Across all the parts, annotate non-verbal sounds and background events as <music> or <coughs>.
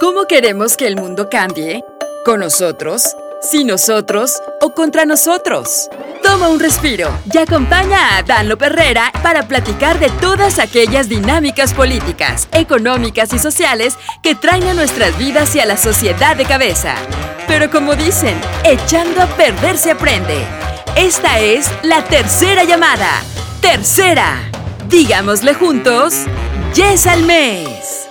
¿Cómo queremos que el mundo cambie? ¿Con nosotros? ¿Sin nosotros? ¿O contra nosotros? Toma un respiro y acompaña a Dan Herrera para platicar de todas aquellas dinámicas políticas, económicas y sociales que traen a nuestras vidas y a la sociedad de cabeza. Pero como dicen, echando a perder se aprende. Esta es la tercera llamada. Tercera. Digámosle juntos, yes al mes.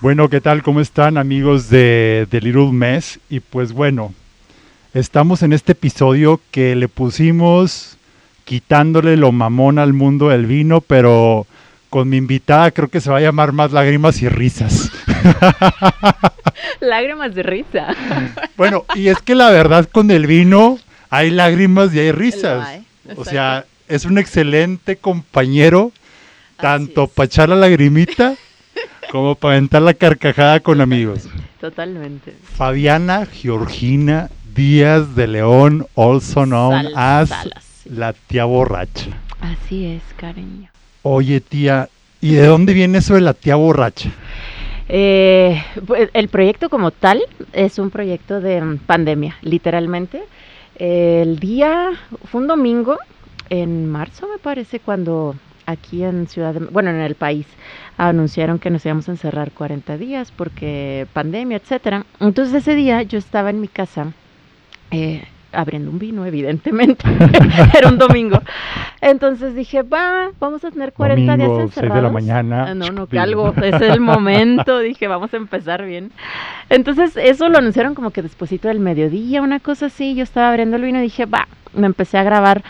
Bueno, ¿qué tal? ¿Cómo están amigos de, The Little Mess? Y pues bueno, estamos en este episodio que le pusimos quitándole lo mamón al mundo del vino, pero con mi invitada creo que se va a llamar más lágrimas y risas. <laughs> lágrimas de risa. <laughs> bueno, y es que la verdad con el vino hay lágrimas y hay risas. o sea, es un excelente compañero, tanto para echar la lagrimita como para aventar la carcajada con amigos. Totalmente. Fabiana Georgina Díaz de León, also known as la tía borracha. Así es, cariño. Oye, tía, ¿y de dónde viene eso de la tía borracha? Eh, pues, el proyecto como tal es un proyecto de pandemia, literalmente. El día, fue un domingo, en marzo me parece, cuando aquí en Ciudad de, bueno, en el país anunciaron que nos íbamos a encerrar 40 días porque pandemia, etcétera. Entonces ese día yo estaba en mi casa eh, abriendo un vino, evidentemente. <laughs> Era un domingo. Entonces dije, va, vamos a tener 40 días encerrados. 6 de la mañana. Ah, no, no, que algo, es el <laughs> momento. dije, vamos a empezar bien. Entonces eso lo anunciaron como que despuesito del mediodía, una cosa así. Yo estaba abriendo el vino y dije, va, me empecé a grabar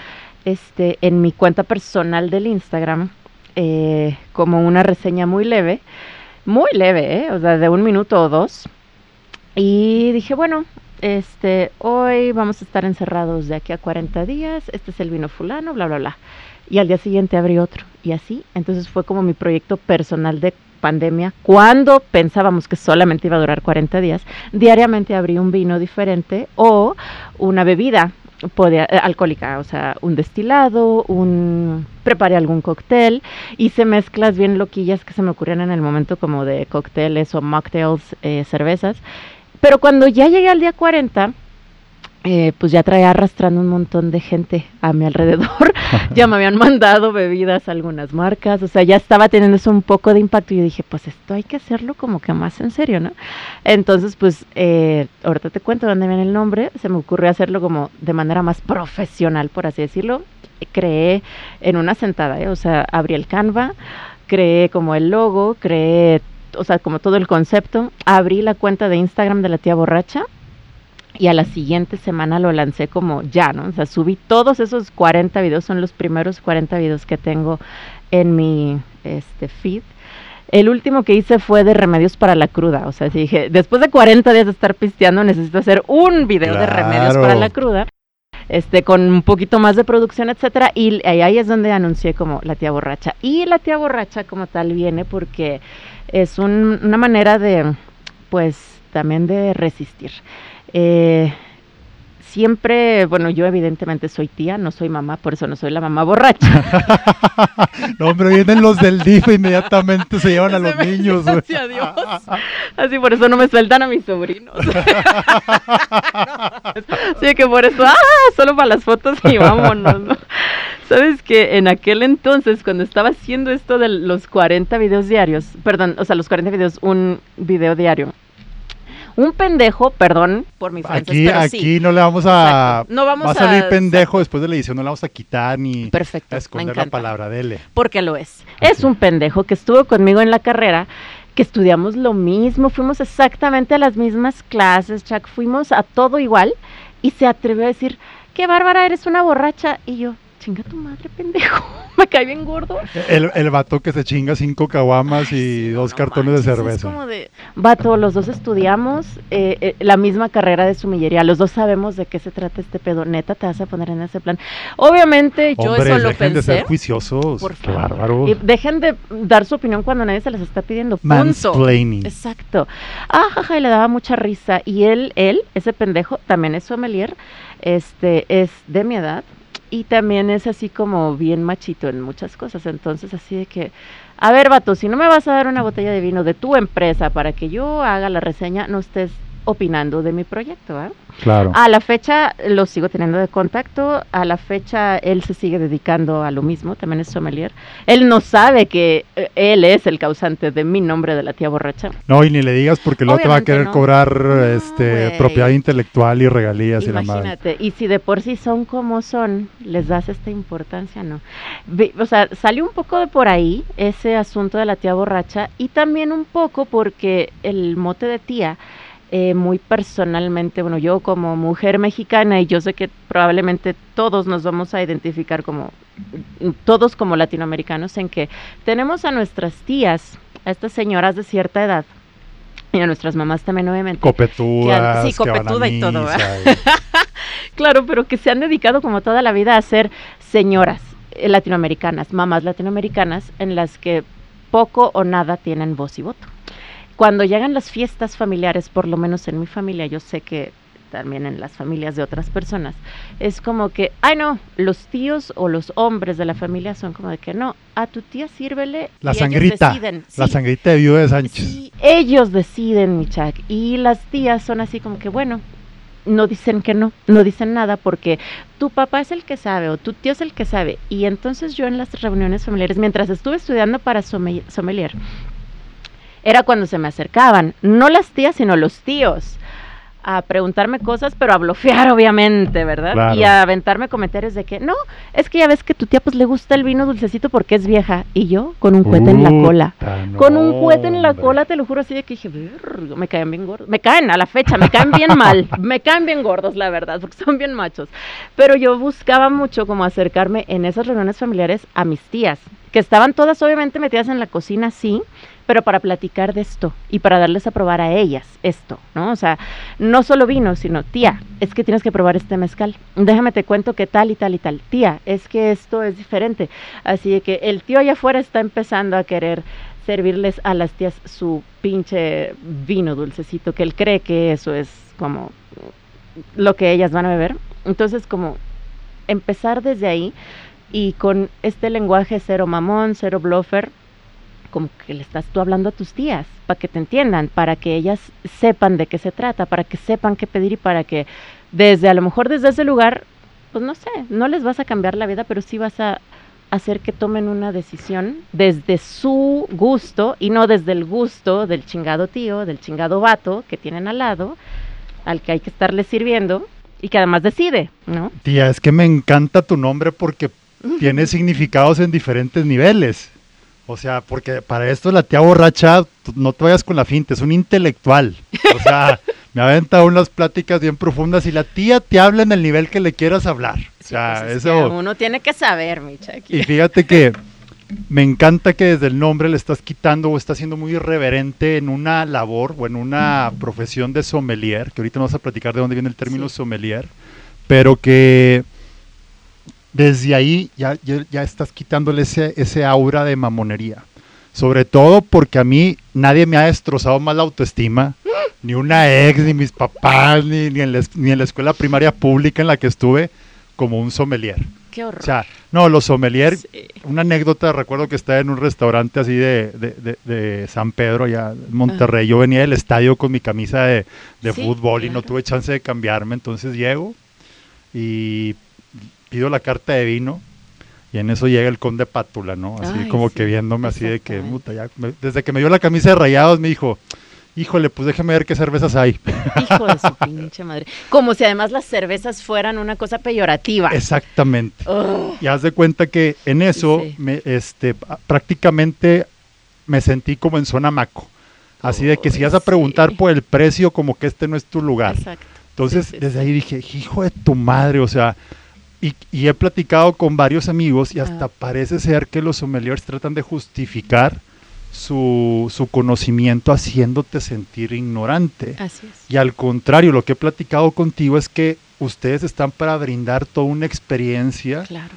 este, en mi cuenta personal del Instagram eh, como una reseña muy leve, muy leve, ¿eh? o sea, de un minuto o dos. Y dije, bueno, este, hoy vamos a estar encerrados de aquí a 40 días, este es el vino fulano, bla, bla, bla. Y al día siguiente abrí otro, y así. Entonces fue como mi proyecto personal de pandemia, cuando pensábamos que solamente iba a durar 40 días, diariamente abrí un vino diferente o una bebida podía, eh, alcohólica, o sea, un destilado, un preparé algún cóctel, hice mezclas bien loquillas que se me ocurrían en el momento como de cócteles o mocktails, eh, cervezas. Pero cuando ya llegué al día 40, eh, pues ya traía arrastrando un montón de gente a mi alrededor. <laughs> ya me habían mandado bebidas algunas marcas, o sea, ya estaba teniendo eso un poco de impacto y yo dije, pues esto hay que hacerlo como que más en serio, ¿no? Entonces, pues, eh, ahorita te cuento dónde viene el nombre, se me ocurrió hacerlo como de manera más profesional, por así decirlo. Creé en una sentada, ¿eh? o sea, abrí el Canva, creé como el logo, creé, o sea, como todo el concepto, abrí la cuenta de Instagram de la tía borracha y a la siguiente semana lo lancé como ya, ¿no? O sea, subí todos esos 40 videos, son los primeros 40 videos que tengo en mi este, feed. El último que hice fue de remedios para la cruda, o sea, dije, después de 40 días de estar pisteando, necesito hacer un video de remedios para la cruda. Este, con un poquito más de producción, etcétera, y ahí es donde anuncié como la tía borracha. Y la tía borracha como tal viene porque es una manera de, pues, también de resistir. Eh, siempre, bueno, yo evidentemente soy tía, no soy mamá, por eso no soy la mamá borracha. <laughs> no, hombre, vienen los del DIF e inmediatamente se llevan a los niños. Así por eso no me sueltan a mis sobrinos. <laughs> Así que por eso, ah, solo para las fotos y vámonos. Sabes que en aquel entonces, cuando estaba haciendo esto de los 40 videos diarios, perdón, o sea, los 40 videos, un video diario, un pendejo, perdón por mi francés, aquí, aquí no le vamos a no vamos va a salir pendejo después de la edición, no le vamos a quitar ni Perfecto, a esconder la palabra dele. Porque lo es. Es un pendejo que estuvo conmigo en la carrera, que estudiamos lo mismo, fuimos exactamente a las mismas clases, Chuck, fuimos a todo igual y se atrevió a decir, "Qué bárbara, eres una borracha." Y yo, chinga tu madre, pendejo. <laughs> Me cae bien gordo. El, el vato que se chinga cinco caguamas y Sí, dos no cartones manches, de Es cerveza. como de, vato, los dos estudiamos eh, eh, la misma carrera de sumillería. Los dos sabemos de qué se trata este pedo. Neta, te vas a poner en ese plan. Obviamente, yo eso lo dejen de pensé. ser juiciosos. Por favor. bárbaro. Y dejen de dar su opinión cuando nadie se les está pidiendo. Punto. Exacto. Ah, jaja, y le daba mucha risa. Y él, él, ese pendejo, también es sommelier, este, es de mi edad y también es así como bien machito en muchas cosas. Entonces, así de que, a ver, vato, si no me vas a dar una botella de vino de tu empresa para que yo haga la reseña, no estés opinando de mi proyecto, ¿ah? Claro. A la fecha lo sigo teniendo de contacto, a la fecha él se sigue dedicando a lo mismo, también es sommelier. Él no sabe que eh, él es el causante de mi nombre de la tía borracha. No, y ni le digas porque luego te va a querer no. cobrar No, este propiedad intelectual y regalías y la madre. Imagínate, y si de por sí son como son, les das esta importancia, ¿no? O sea, salió un poco de por ahí ese asunto de la tía borracha y también un poco porque el mote de tía, eh, muy personalmente, bueno, yo como mujer mexicana y yo sé que probablemente todos nos vamos a identificar como, todos como latinoamericanos, en que tenemos a nuestras tías, a estas señoras de cierta edad, y a nuestras mamás también, obviamente. Copetudas, Sí, copetuda y todo, misa <laughs> Claro, pero que se han dedicado como toda la vida a ser señoras eh, latinoamericanas, mamás latinoamericanas, en las que poco o nada tienen voz y voto. Cuando llegan las fiestas familiares, por lo menos en mi familia, yo sé que también en las familias de otras personas, es como que, ay no, los tíos o los hombres de la familia son como de que no, a tu tía sírvele. La y ellos sangrita, deciden. la Sí, sangrita de viuda de Sánchez. Sí, ellos deciden, mi Chuck. Y las tías son así como que, bueno, no dicen que no, no dicen nada porque tu papá es el que sabe o tu tío es el que sabe. Y entonces yo en las reuniones familiares, mientras estuve estudiando para somme- sommelier, era cuando se me acercaban, no las tías, sino los tíos, a preguntarme cosas, pero a blofear, <laughs> obviamente, ¿verdad? Claro. Y a aventarme comentarios de que, no, es que ya ves que tu tía pues le gusta el vino dulcecito porque es vieja. Y yo con un cohete en la cola. No, Con un cohete en la hombre. cola, te lo juro, así de que dije, "Verga, me caen bien gordos. Me caen a la fecha, me caen bien mal. <laughs> Me caen bien gordos, la verdad, porque son bien machos. Pero yo buscaba mucho como acercarme en esas reuniones familiares a mis tías, que estaban todas obviamente metidas en la cocina, sí, pero para platicar de esto y para darles a probar a ellas esto, ¿no? O sea, no solo vino, sino, tía, es que tienes que probar este mezcal. Déjame te cuento que tal y tal y tal. Tía, es que esto es diferente. Así que el tío allá afuera está empezando a querer servirles a las tías su pinche vino dulcecito, que él cree que eso es como lo que ellas van a beber. Entonces, como empezar desde ahí y con este lenguaje cero mamón, cero bluffer, como que le estás tú hablando a tus tías, para que te entiendan, para que ellas sepan de qué se trata, para que sepan qué pedir y para que desde, a lo mejor desde ese lugar, pues no sé, no les vas a cambiar la vida, pero sí vas a hacer que tomen una decisión desde su gusto y no desde el gusto del chingado tío, del chingado vato que tienen al lado, al que hay que estarle sirviendo y que además decide, ¿no? Tía, es que me encanta tu nombre porque <laughs> tiene significados en diferentes niveles. O sea, porque para esto la tía borracha, no te vayas con la finta, es un intelectual. O sea, <laughs> me ha aventado unas pláticas bien profundas y la tía te habla en el nivel que le quieras hablar. O sea, Pues es eso... uno tiene que saber, mi Chucky. Y fíjate que me encanta que desde el nombre le estás quitando o estás siendo muy irreverente en una labor o en una profesión de sommelier, que ahorita no vamos a platicar de dónde viene el término Sí. sommelier, pero que desde ahí ya, ya, ya estás quitándole ese, ese aura de mamonería. Sobre todo porque a mí nadie me ha destrozado más la autoestima, <gasps> ni una ex, ni mis papás, ni, ni en, la, ni en la escuela primaria pública en la que estuve, como un sommelier. Qué horror. O sea, no, los sommelier, Sí. una anécdota, recuerdo que estaba en un restaurante así de, de- de- de San Pedro, allá en Monterrey. Yo venía del estadio con mi camisa de, de Sí, fútbol y no claro. tuve chance de cambiarme, entonces llego y pido la carta de vino y en eso llega el conde Pátula, ¿no? Así Ay, como sí, que viéndome así de que, puta, ya, me- desde que me dio la camisa de rayados me dijo, híjole, pues déjeme ver qué cervezas hay. <laughs> Hijo de su pinche madre. Como si además las cervezas fueran una cosa peyorativa. Exactamente. Ugh. Y haz de cuenta que en eso Sí. me, este, prácticamente me sentí como en zona maco. Así de que si vas a preguntar por el precio, como que este no es tu lugar. Exacto. Entonces, desde ahí dije, hijo de tu madre, o sea, Y, y he platicado con varios amigos y hasta Ah. parece ser que los sommeliers tratan de justificar su, su conocimiento haciéndote sentir ignorante. Así es. Y al contrario, lo que he platicado contigo es que ustedes están para brindar toda una experiencia Claro.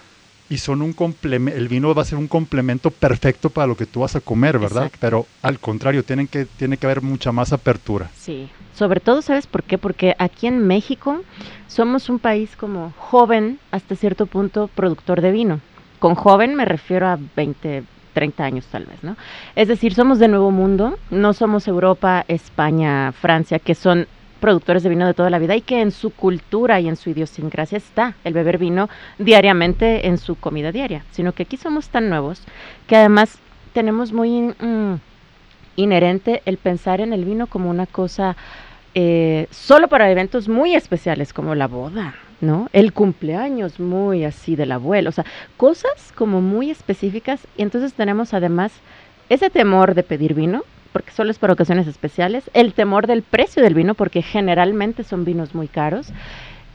Y son un complemento, el vino va a ser un complemento perfecto para lo que tú vas a comer, ¿verdad? Exacto. Pero al contrario, tienen que, tiene que haber mucha más apertura. Sí, sobre todo, ¿sabes por qué? Porque aquí en México somos un país como joven, hasta cierto punto, productor de vino. Con joven me refiero a 20, 30 años tal vez, ¿no? Es decir, somos de Nuevo Mundo, no somos Europa, España, Francia, que son productores de vino de toda la vida y que en su cultura y en su idiosincrasia está el beber vino diariamente en su comida diaria, sino que aquí somos tan nuevos que además tenemos muy mm, inherente el pensar en el vino como una cosa eh, solo para eventos muy especiales como la boda, ¿no? El cumpleaños muy así del abuelo, o sea, cosas como muy específicas y entonces tenemos además ese temor de pedir vino, porque solo es para ocasiones especiales, el temor del precio del vino, porque generalmente son vinos muy caros,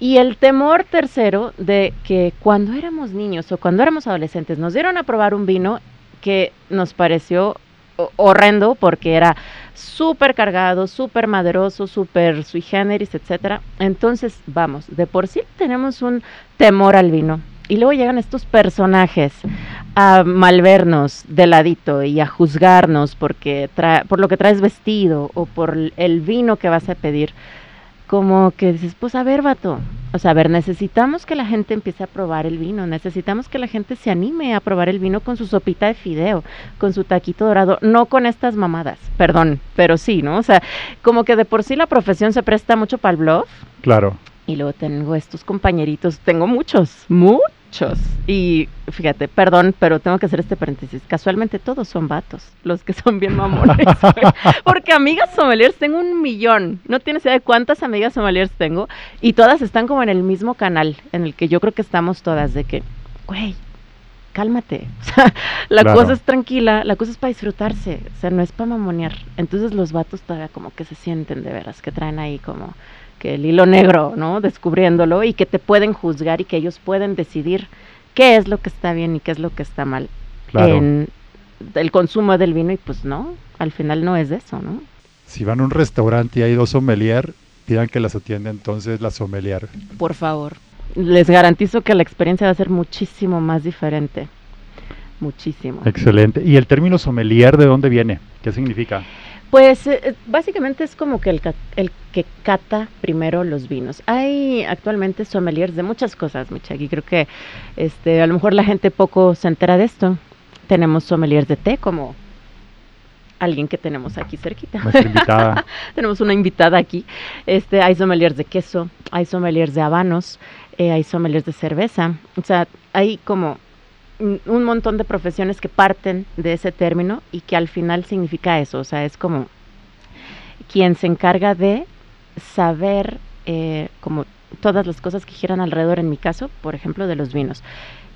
y el temor tercero de que cuando éramos niños o cuando éramos adolescentes nos dieron a probar un vino que nos pareció ho- horrendo porque era súper cargado, súper maderoso, súper sui generis, etcétera. Entonces, vamos, de por sí tenemos un temor al vino. Y luego llegan estos personajes a malvernos de ladito y a juzgarnos porque tra- por lo que traes vestido o por el vino que vas a pedir. Como que dices, pues a ver, vato. O sea, a ver, necesitamos que la gente empiece a probar el vino. Necesitamos que la gente se anime a probar el vino con su sopita de fideo, con su taquito dorado, no con estas mamadas. Perdón, pero sí, ¿no? O sea, como que de por sí la profesión se presta mucho para el bluff. Claro. Y luego tengo estos compañeritos, tengo muchos, muchos. Y fíjate, perdón, pero tengo que hacer este paréntesis. Casualmente todos son vatos, los que son bien mamones. <laughs> Porque amigas sommeliers tengo un millón. No tienes idea de cuántas amigas sommeliers tengo. Y todas están como en el mismo canal, en el que yo creo que estamos todas, de que, güey, cálmate. <laughs> O sea, la Claro. cosa es tranquila, la cosa es para disfrutarse. O sea, no es para mamonear. Entonces los vatos todavía como que se sienten de veras, que traen ahí como que el hilo negro, ¿no? Descubriéndolo y que te pueden juzgar y que ellos pueden decidir qué es lo que está bien y qué es lo que está mal Claro. en el consumo del vino y pues no, al final no es eso, ¿no? Si van a un restaurante y hay dos sommelier, pidan que las atienda entonces la sommelier. Por favor. Les garantizo que la experiencia va a ser muchísimo más diferente. Muchísimo. Excelente. ¿Y el término sommelier de dónde viene? ¿Qué significa? Pues eh, eh, básicamente es como que el, el que cata primero los vinos. Hay actualmente sommeliers de muchas cosas, Michaki. Creo que este, a lo mejor la gente poco se entera de esto. Tenemos sommeliers de té, como alguien que tenemos aquí cerquita. Invitada. <laughs> tenemos una invitada aquí. Este, hay sommeliers de queso, hay sommeliers de habanos, eh, hay sommeliers de cerveza. O sea, hay como un un montón de profesiones que parten de ese término y que al final significa eso. O sea, es como quien se encarga de saber eh, como todas las cosas que giran alrededor, en mi caso, por ejemplo, de los vinos.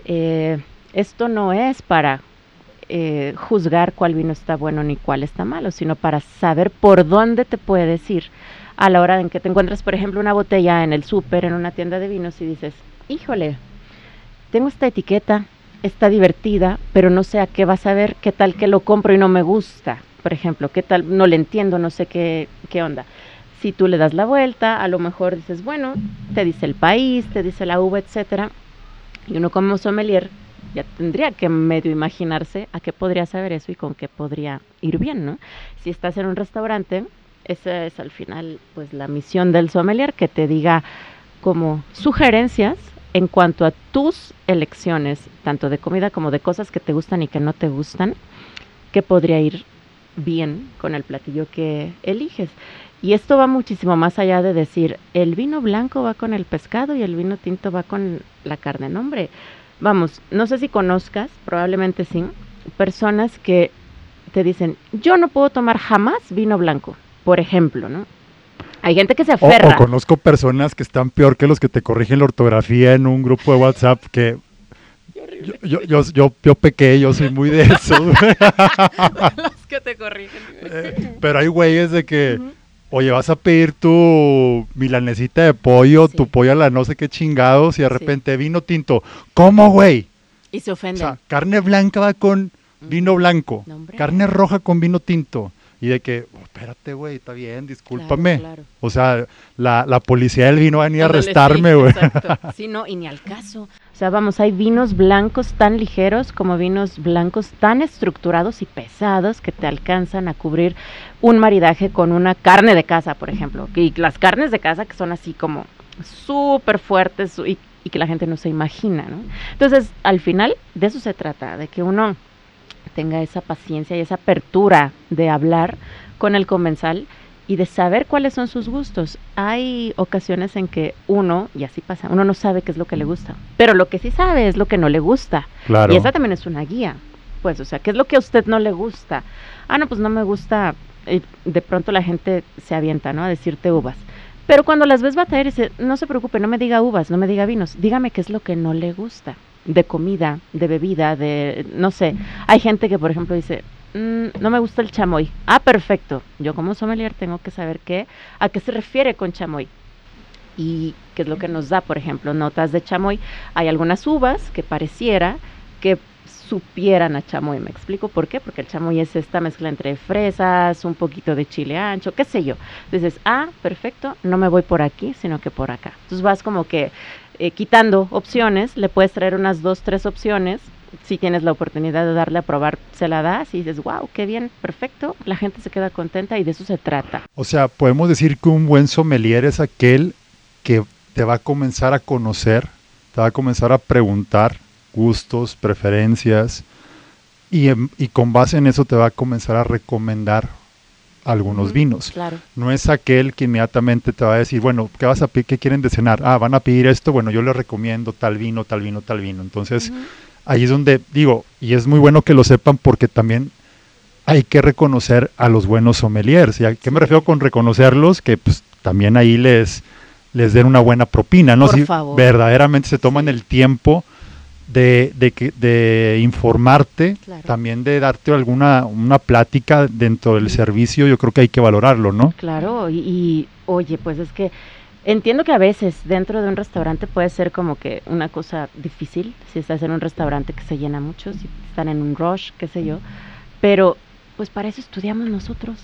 Eh, esto no es para eh, juzgar cuál vino está bueno ni cuál está malo, sino para saber por dónde te puedes ir a la hora en que te encuentras, por ejemplo, una botella en el súper, en una tienda de vinos y dices, híjole, tengo esta etiqueta, está divertida, pero no sé a qué vas a ver, qué tal que lo compro y no me gusta, por ejemplo, qué tal, no le entiendo, no sé qué, qué onda. Si tú le das la vuelta, a lo mejor dices, bueno, te dice el país, te dice la uva, etcétera, y uno como sommelier ya tendría que medio imaginarse a qué podría saber eso y con qué podría ir bien, ¿no? Si estás en un restaurante, esa es al final pues la misión del sommelier que te diga como sugerencias en cuanto a tus elecciones, tanto de comida como de cosas que te gustan y que no te gustan, que podría ir bien con el platillo que eliges. Y esto va muchísimo más allá de decir, el vino blanco va con el pescado y el vino tinto va con la carne. No, hombre, vamos, no sé si conozcas, probablemente sí, personas que te dicen, yo no puedo tomar jamás vino blanco, por ejemplo, ¿no? Hay gente que se O, aferra. o conozco personas que están peor que los que te corrigen la ortografía en un grupo de WhatsApp que yo, yo, yo, yo, yo pequé, yo soy muy de <laughs> eso. Los que te corrigen. <laughs> Eh, pero hay güeyes de que Oye, vas a pedir tu milanesita de pollo, Sí. tu pollo a la no sé qué chingados y de Sí. repente vino tinto. ¿Cómo, güey? Y se O ofenden. sea, carne blanca va con vino blanco, No, carne roja con vino tinto. Y de que, oh, espérate, güey, está bien, discúlpame. claro. O sea, la, la policía del vino va a venir a sí, arrestarme, güey. exacto. <laughs> Sí, no, y ni al caso. O sea, vamos, hay vinos blancos tan ligeros como vinos blancos tan estructurados y pesados que te alcanzan a cubrir un maridaje con una carne de casa, por ejemplo. Y las carnes de casa que son así como súper fuertes y, y que la gente no se imagina, ¿no? Entonces, al final, de eso se trata, de que uno tenga esa paciencia y esa apertura de hablar con el comensal y de saber cuáles son sus gustos. Hay ocasiones en que uno, y así pasa, uno no sabe qué es lo que le gusta, pero lo que sí sabe es lo que no le gusta. Claro. Y esa también es una guía. Pues, o sea, ¿qué es lo que a usted no le gusta? Ah, no, pues no me gusta. Y de pronto la gente se avienta, ¿no? A decirte uvas. Pero cuando las ves batallar, dice, no se preocupe, no me diga uvas, no me diga vinos, dígame qué es lo que no le gusta. De comida, de bebida, de, no sé. Hay gente que, por ejemplo, dice, "Mm, no me gusta el chamoy. Ah, perfecto. Yo como sommelier tengo que saber qué, a qué se refiere con chamoy. Y qué es lo que nos da, por ejemplo, notas de chamoy. Hay algunas uvas que pareciera que supieran a chamoy. ¿Me explico por qué? Porque el chamoy es esta mezcla entre fresas, un poquito de chile ancho, qué sé yo. Entonces, ah, perfecto, no me voy por aquí, sino que por acá. Entonces vas como que eh, quitando opciones, le puedes traer unas dos, tres opciones. Si tienes la oportunidad de darle a probar, se la das y dices, wow, qué bien, perfecto. La gente se queda contenta y de eso se trata. O sea, podemos decir que un buen sommelier es aquel que te va a comenzar a conocer, te va a comenzar a preguntar gustos, preferencias, y, y con base en eso te va a comenzar a recomendar algunos vinos. Claro. No es aquel que inmediatamente te va a decir, bueno, ¿qué vas a pedir? ¿Qué quieren de cenar? Ah, van a pedir esto, bueno, yo les recomiendo tal vino, tal vino, tal vino. Entonces, ahí es donde digo, y es muy bueno que lo sepan porque también hay que reconocer a los buenos sommeliers. ¿Y a qué me refiero con reconocerlos? Que pues también ahí les, les den una buena propina, ¿no? Por si favor. verdaderamente se toman el tiempo de, de, que- de informarte, Claro. también de darte alguna una plática dentro del servicio, yo creo que hay que valorarlo, ¿no? Claro, y, y, oye, pues es que entiendo que a veces dentro de un restaurante puede ser como que una cosa difícil, si estás en un restaurante que se llena mucho, si están en un rush, qué sé yo, pero pues para eso estudiamos nosotros.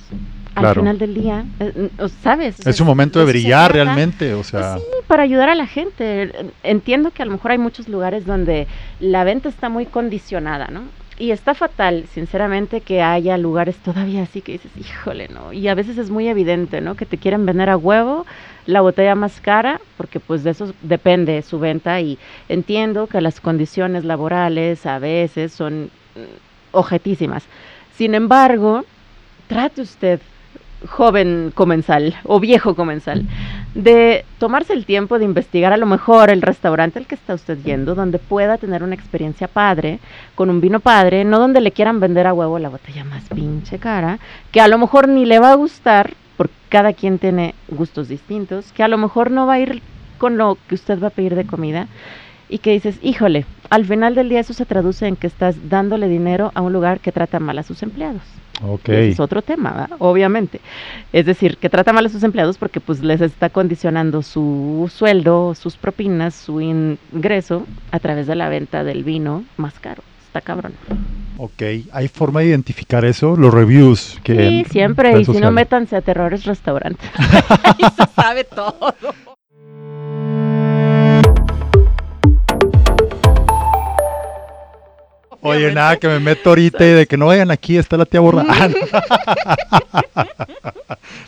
Al Claro. final del día, eh, ¿sabes? O sea, Es un momento de brillar realmente, o sea, Pues sí, para ayudar a la gente. Entiendo que a lo mejor hay muchos lugares donde la venta está muy condicionada, ¿no? Y está fatal, sinceramente, que haya lugares todavía así que dices, híjole, ¿no? Y a veces es muy evidente, ¿no? Que te quieren vender a huevo la botella más cara, porque pues de eso depende su venta y entiendo que las condiciones laborales a veces son mm, objetísimas. Sin embargo, trate usted, joven comensal o viejo comensal, de tomarse el tiempo de investigar a lo mejor el restaurante al que está usted yendo, donde pueda tener una experiencia padre, con un vino padre, no donde le quieran vender a huevo la botella más pinche cara, que a lo mejor ni le va a gustar, porque cada quien tiene gustos distintos, que a lo mejor no va a ir con lo que usted va a pedir de comida y que dices, híjole, al final del día eso se traduce en que estás dándole dinero a un lugar que trata mal a sus empleados. ok. Y ese es otro tema, ¿verdad? obviamente. Es decir, que trata mal a sus empleados porque pues les está condicionando su sueldo, sus propinas, su ingreso a través de la venta del vino más caro. Está cabrón. Ok, ¿hay forma de identificar eso? Los reviews que Sí, siempre. Y si no, métanse a Terrores Restaurante. <laughs> <laughs> Ahí se sabe todo. Oye, nada, que me meto ahorita y de que no vayan aquí, está la tía borracha. <laughs>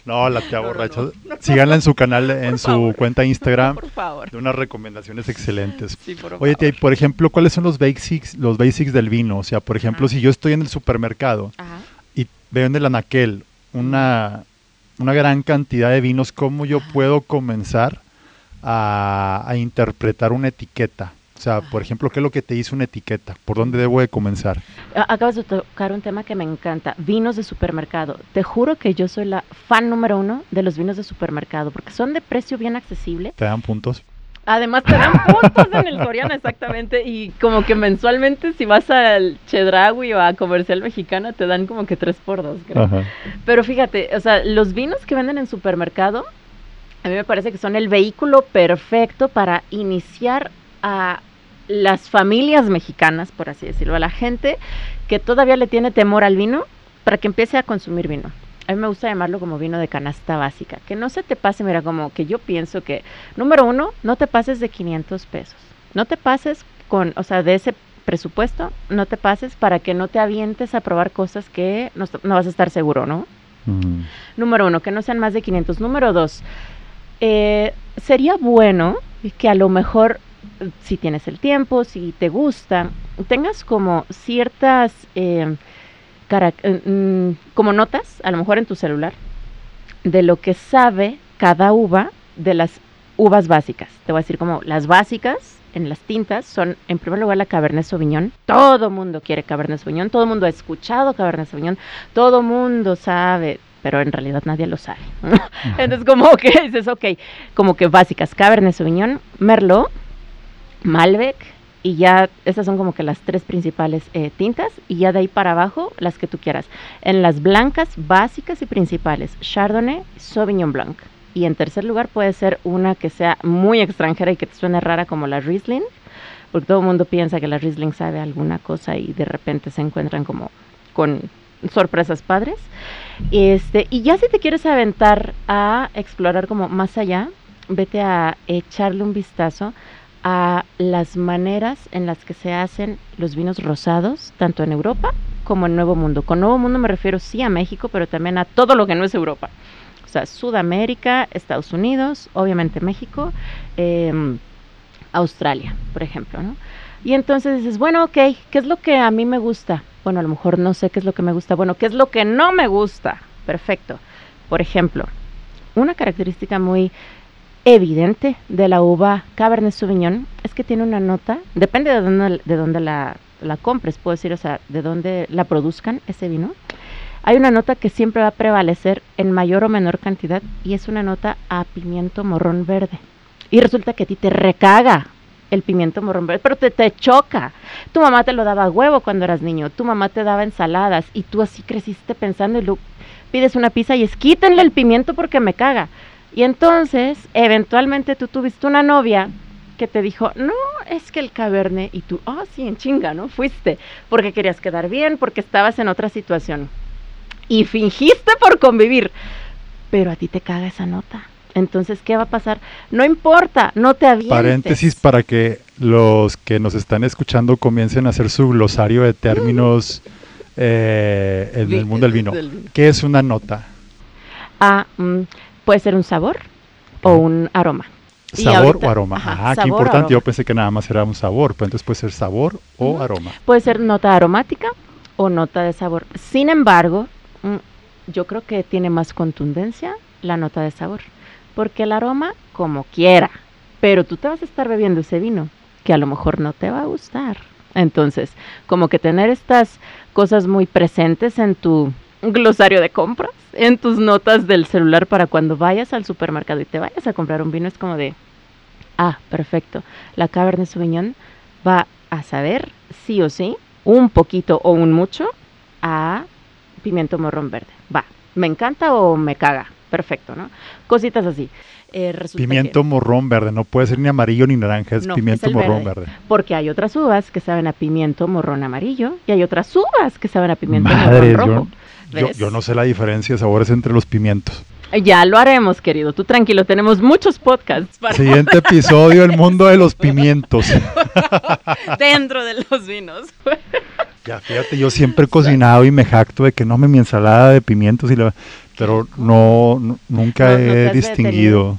no, la tía borracha. Síganla en su canal, en su favor. cuenta Instagram, Por favor. de unas recomendaciones excelentes. Sí, por Oye, tía, y favor. por ejemplo, ¿cuáles son los basics, los basics del vino? O sea, por ejemplo, Ajá. si yo estoy en el supermercado Ajá. y veo en el anaquel una, una gran cantidad de vinos, ¿cómo yo puedo comenzar a, a interpretar una etiqueta? O sea, por ejemplo, ¿qué es lo que te dice una etiqueta? ¿Por dónde debo de comenzar? Acabas de tocar un tema que me encanta, vinos de supermercado. Te juro que yo soy la fan número uno de los vinos de supermercado, porque son de precio bien accesible. ¿Te dan puntos? Además te dan puntos en el Soriana, exactamente. Y como que mensualmente si vas al Chedraui o a Comercial Mexicana te dan como que tres por dos, creo. Ajá. Pero fíjate, o sea, los vinos que venden en supermercado, a mí me parece que son el vehículo perfecto para iniciar a las familias mexicanas, por así decirlo, a la gente que todavía le tiene temor al vino, para que empiece a consumir vino. A mí me gusta llamarlo como vino de canasta básica, que no se te pase, mira, como que yo pienso que, número uno, no te pases de 500 pesos, no te pases con, o sea, de ese presupuesto, no te pases para que no te avientes a probar cosas que no, no vas a estar seguro, ¿no? Mm. Número uno, que no sean más de 500. Número dos, eh, sería bueno que a lo mejor, si tienes el tiempo, si te gusta, tengas como ciertas, eh, eh, mm, como notas, a lo mejor en tu celular, de lo que sabe cada uva de las uvas básicas. Te voy a decir como las básicas en las tintas son, en primer lugar, la Cabernet Sauvignon. Todo mundo quiere Cabernet Sauvignon, todo mundo ha escuchado Cabernet Sauvignon, todo mundo sabe, pero en realidad nadie lo sabe. Entonces, como que dices, ok, como que básicas, Cabernet Sauvignon, Merlot, Malbec, y ya esas son como que las tres principales eh, tintas, y ya de ahí para abajo las que tú quieras. En las blancas básicas y principales, Chardonnay, Sauvignon Blanc. Y en tercer lugar puede ser una que sea muy extranjera y que te suene rara como la Riesling, porque todo el mundo piensa que la Riesling sabe alguna cosa y de repente se encuentran como con sorpresas padres. Este, y ya si te quieres aventar a explorar como más allá, vete a echarle un vistazo a las maneras en las que se hacen los vinos rosados, tanto en Europa como en Nuevo Mundo. Con Nuevo Mundo me refiero sí a México, pero también a todo lo que no es Europa. O sea, Sudamérica, Estados Unidos, obviamente México, em, Australia, por ejemplo, ¿no? Y entonces dices, bueno, ok, ¿qué es lo que a mí me gusta? Bueno, a lo mejor no sé qué es lo que me gusta. Bueno, ¿qué es lo que no me gusta? Perfecto. Por ejemplo, una característica muy evidente de la uva Cabernet Sauvignon es que tiene una nota, depende de dónde, de dónde la, la compres, puedo decir, o sea, de dónde la produzcan ese vino. Hay una nota que siempre va a prevalecer en mayor o menor cantidad y es una nota a pimiento morrón verde. Y resulta que a ti te recaga el pimiento morrón verde, pero te, te choca. Tu mamá te lo daba a huevo cuando eras niño, tu mamá te daba ensaladas y tú así creciste pensando y lo, pides una pizza y es quítenle el pimiento porque me caga. Y entonces, eventualmente tú tuviste una novia que te dijo, no, es que el cabernet, y tú, ah, sí, en chinga, ¿no? Fuiste, porque querías quedar bien, porque estabas en otra situación. Y fingiste por convivir, pero a ti te caga esa nota. Entonces, ¿qué va a pasar? No importa, no te avientes. Paréntesis para que los que nos están escuchando comiencen a hacer su glosario de términos eh, en el mundo del vino. del vino. ¿Qué es una nota? Ah, mm, puede ser un sabor o un aroma. ¿Sabor ahorita- o aroma? ajá, ah, qué importante. Yo pensé que nada más era un sabor, pero entonces puede ser sabor o aroma. Puede ser nota aromática o nota de sabor. Sin embargo, mm, yo creo que tiene más contundencia la nota de sabor. Porque el aroma, como quiera, pero tú te vas a estar bebiendo ese vino que a lo mejor no te va a gustar. Entonces, como que tener estas cosas muy presentes en tu glosario de compras, en tus notas del celular para cuando vayas al supermercado y te vayas a comprar un vino, es como de, ah, perfecto, la Cabernet Sauvignon va a saber, sí o sí, un poquito o un mucho a pimiento morrón verde. Va, me encanta o me caga, perfecto, ¿no? Cositas así. Eh, que- Pimiento morrón verde, no puede ser ni amarillo ni naranja, es No, pimiento es morrón verde. verde. porque hay otras uvas que saben a pimiento morrón amarillo y hay otras uvas que saben a pimiento Madres, morrón rojo. Yo, yo no sé la diferencia de sabores entre los pimientos. Ya lo haremos, querido. Tú tranquilo, tenemos muchos podcasts para Siguiente <laughs> episodio, el mundo de los pimientos. <laughs> dentro de los vinos. <laughs> Ya, fíjate, yo siempre he cocinado y me jacto de que no me mi ensalada de pimientos y la, pero no, no- nunca No- he distinguido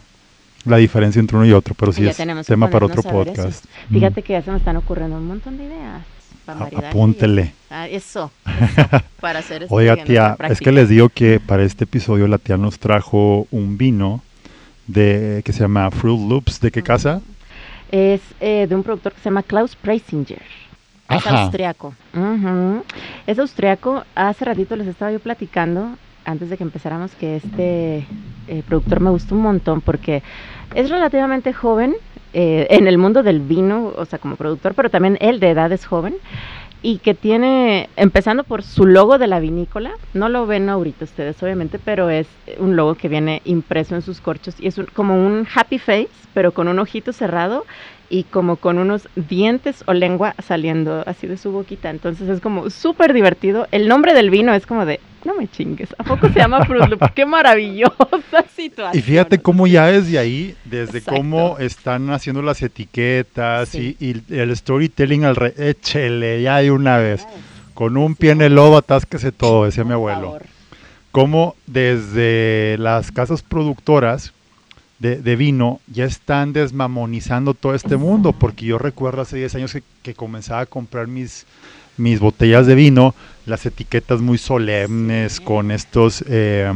la diferencia entre uno y otro, pero sí Ya es tema para otro podcast. Fíjate que ya se me están ocurriendo un montón de ideas. Para A- apúntele. eso. Ah, eso, eso, <laughs> para hacer este Oiga, tía, es que les digo que para este episodio la tía nos trajo un vino de que se llama Fruit Loops. ¿De qué casa? Es eh, de un productor que se llama Klaus Preisinger. Es Ajá. austriaco. Ujú. Es austriaco. Hace ratito les estaba yo platicando, antes de que empezáramos, que este eh, productor me gustó un montón porque es relativamente joven eh, en el mundo del vino, o sea, como productor, pero también él de edad es joven y que tiene, empezando por su logo de la vinícola, no lo ven ahorita ustedes obviamente, pero es un logo que viene impreso en sus corchos y es como un happy face, pero con un ojito cerrado y como con unos dientes o lengua saliendo así de su boquita. Entonces es como súper divertido. El nombre del vino es como de, no me chingues, ¿a poco se llama Fruit Loop? ¡Qué maravillosa <laughs> situación! Y fíjate cómo ya desde ahí, desde cómo están haciendo las etiquetas y, el storytelling al re... Échele ya de una vez. Con un pie en el lobo atásquese todo, decía mi abuelo. Cómo desde las casas productoras de, vino ya están desmamonizando todo este mundo, porque yo recuerdo hace 10 años que, comenzaba a comprar mis, mis botellas de vino, las etiquetas muy solemnes, con estos... Eh,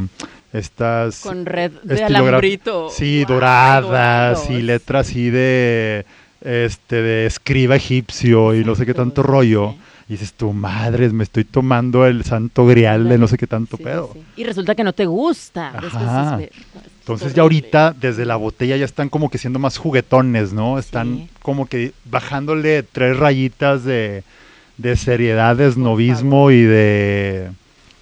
estas con red de alambrito. sí doradas y letras así de este de escriba egipcio y no sé qué tanto rollo. y dices tu madre me estoy tomando el santo grial de no sé qué tanto pedo y resulta que no te gusta. Entonces ya ahorita desde la botella ya están como que siendo más juguetones, ¿no? Están como que bajándole tres rayitas de, seriedad, de snobismo y de...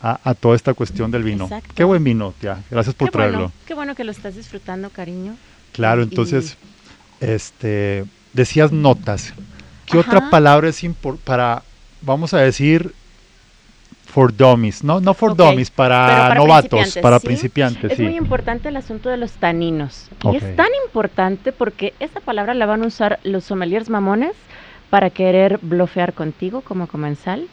A, toda esta cuestión del vino. Qué buen vino, tía. Gracias por traerlo. qué bueno que lo estás disfrutando, cariño. Claro, entonces, este, decías notas. ¿Qué otra palabra es importante para, vamos a decir, for dummies, no, no for dummies, para, novatos, para principiantes. Es muy importante el asunto de los taninos. Y es tan importante porque esa palabra la van a usar los sommeliers mamones para querer blofear contigo como comensal.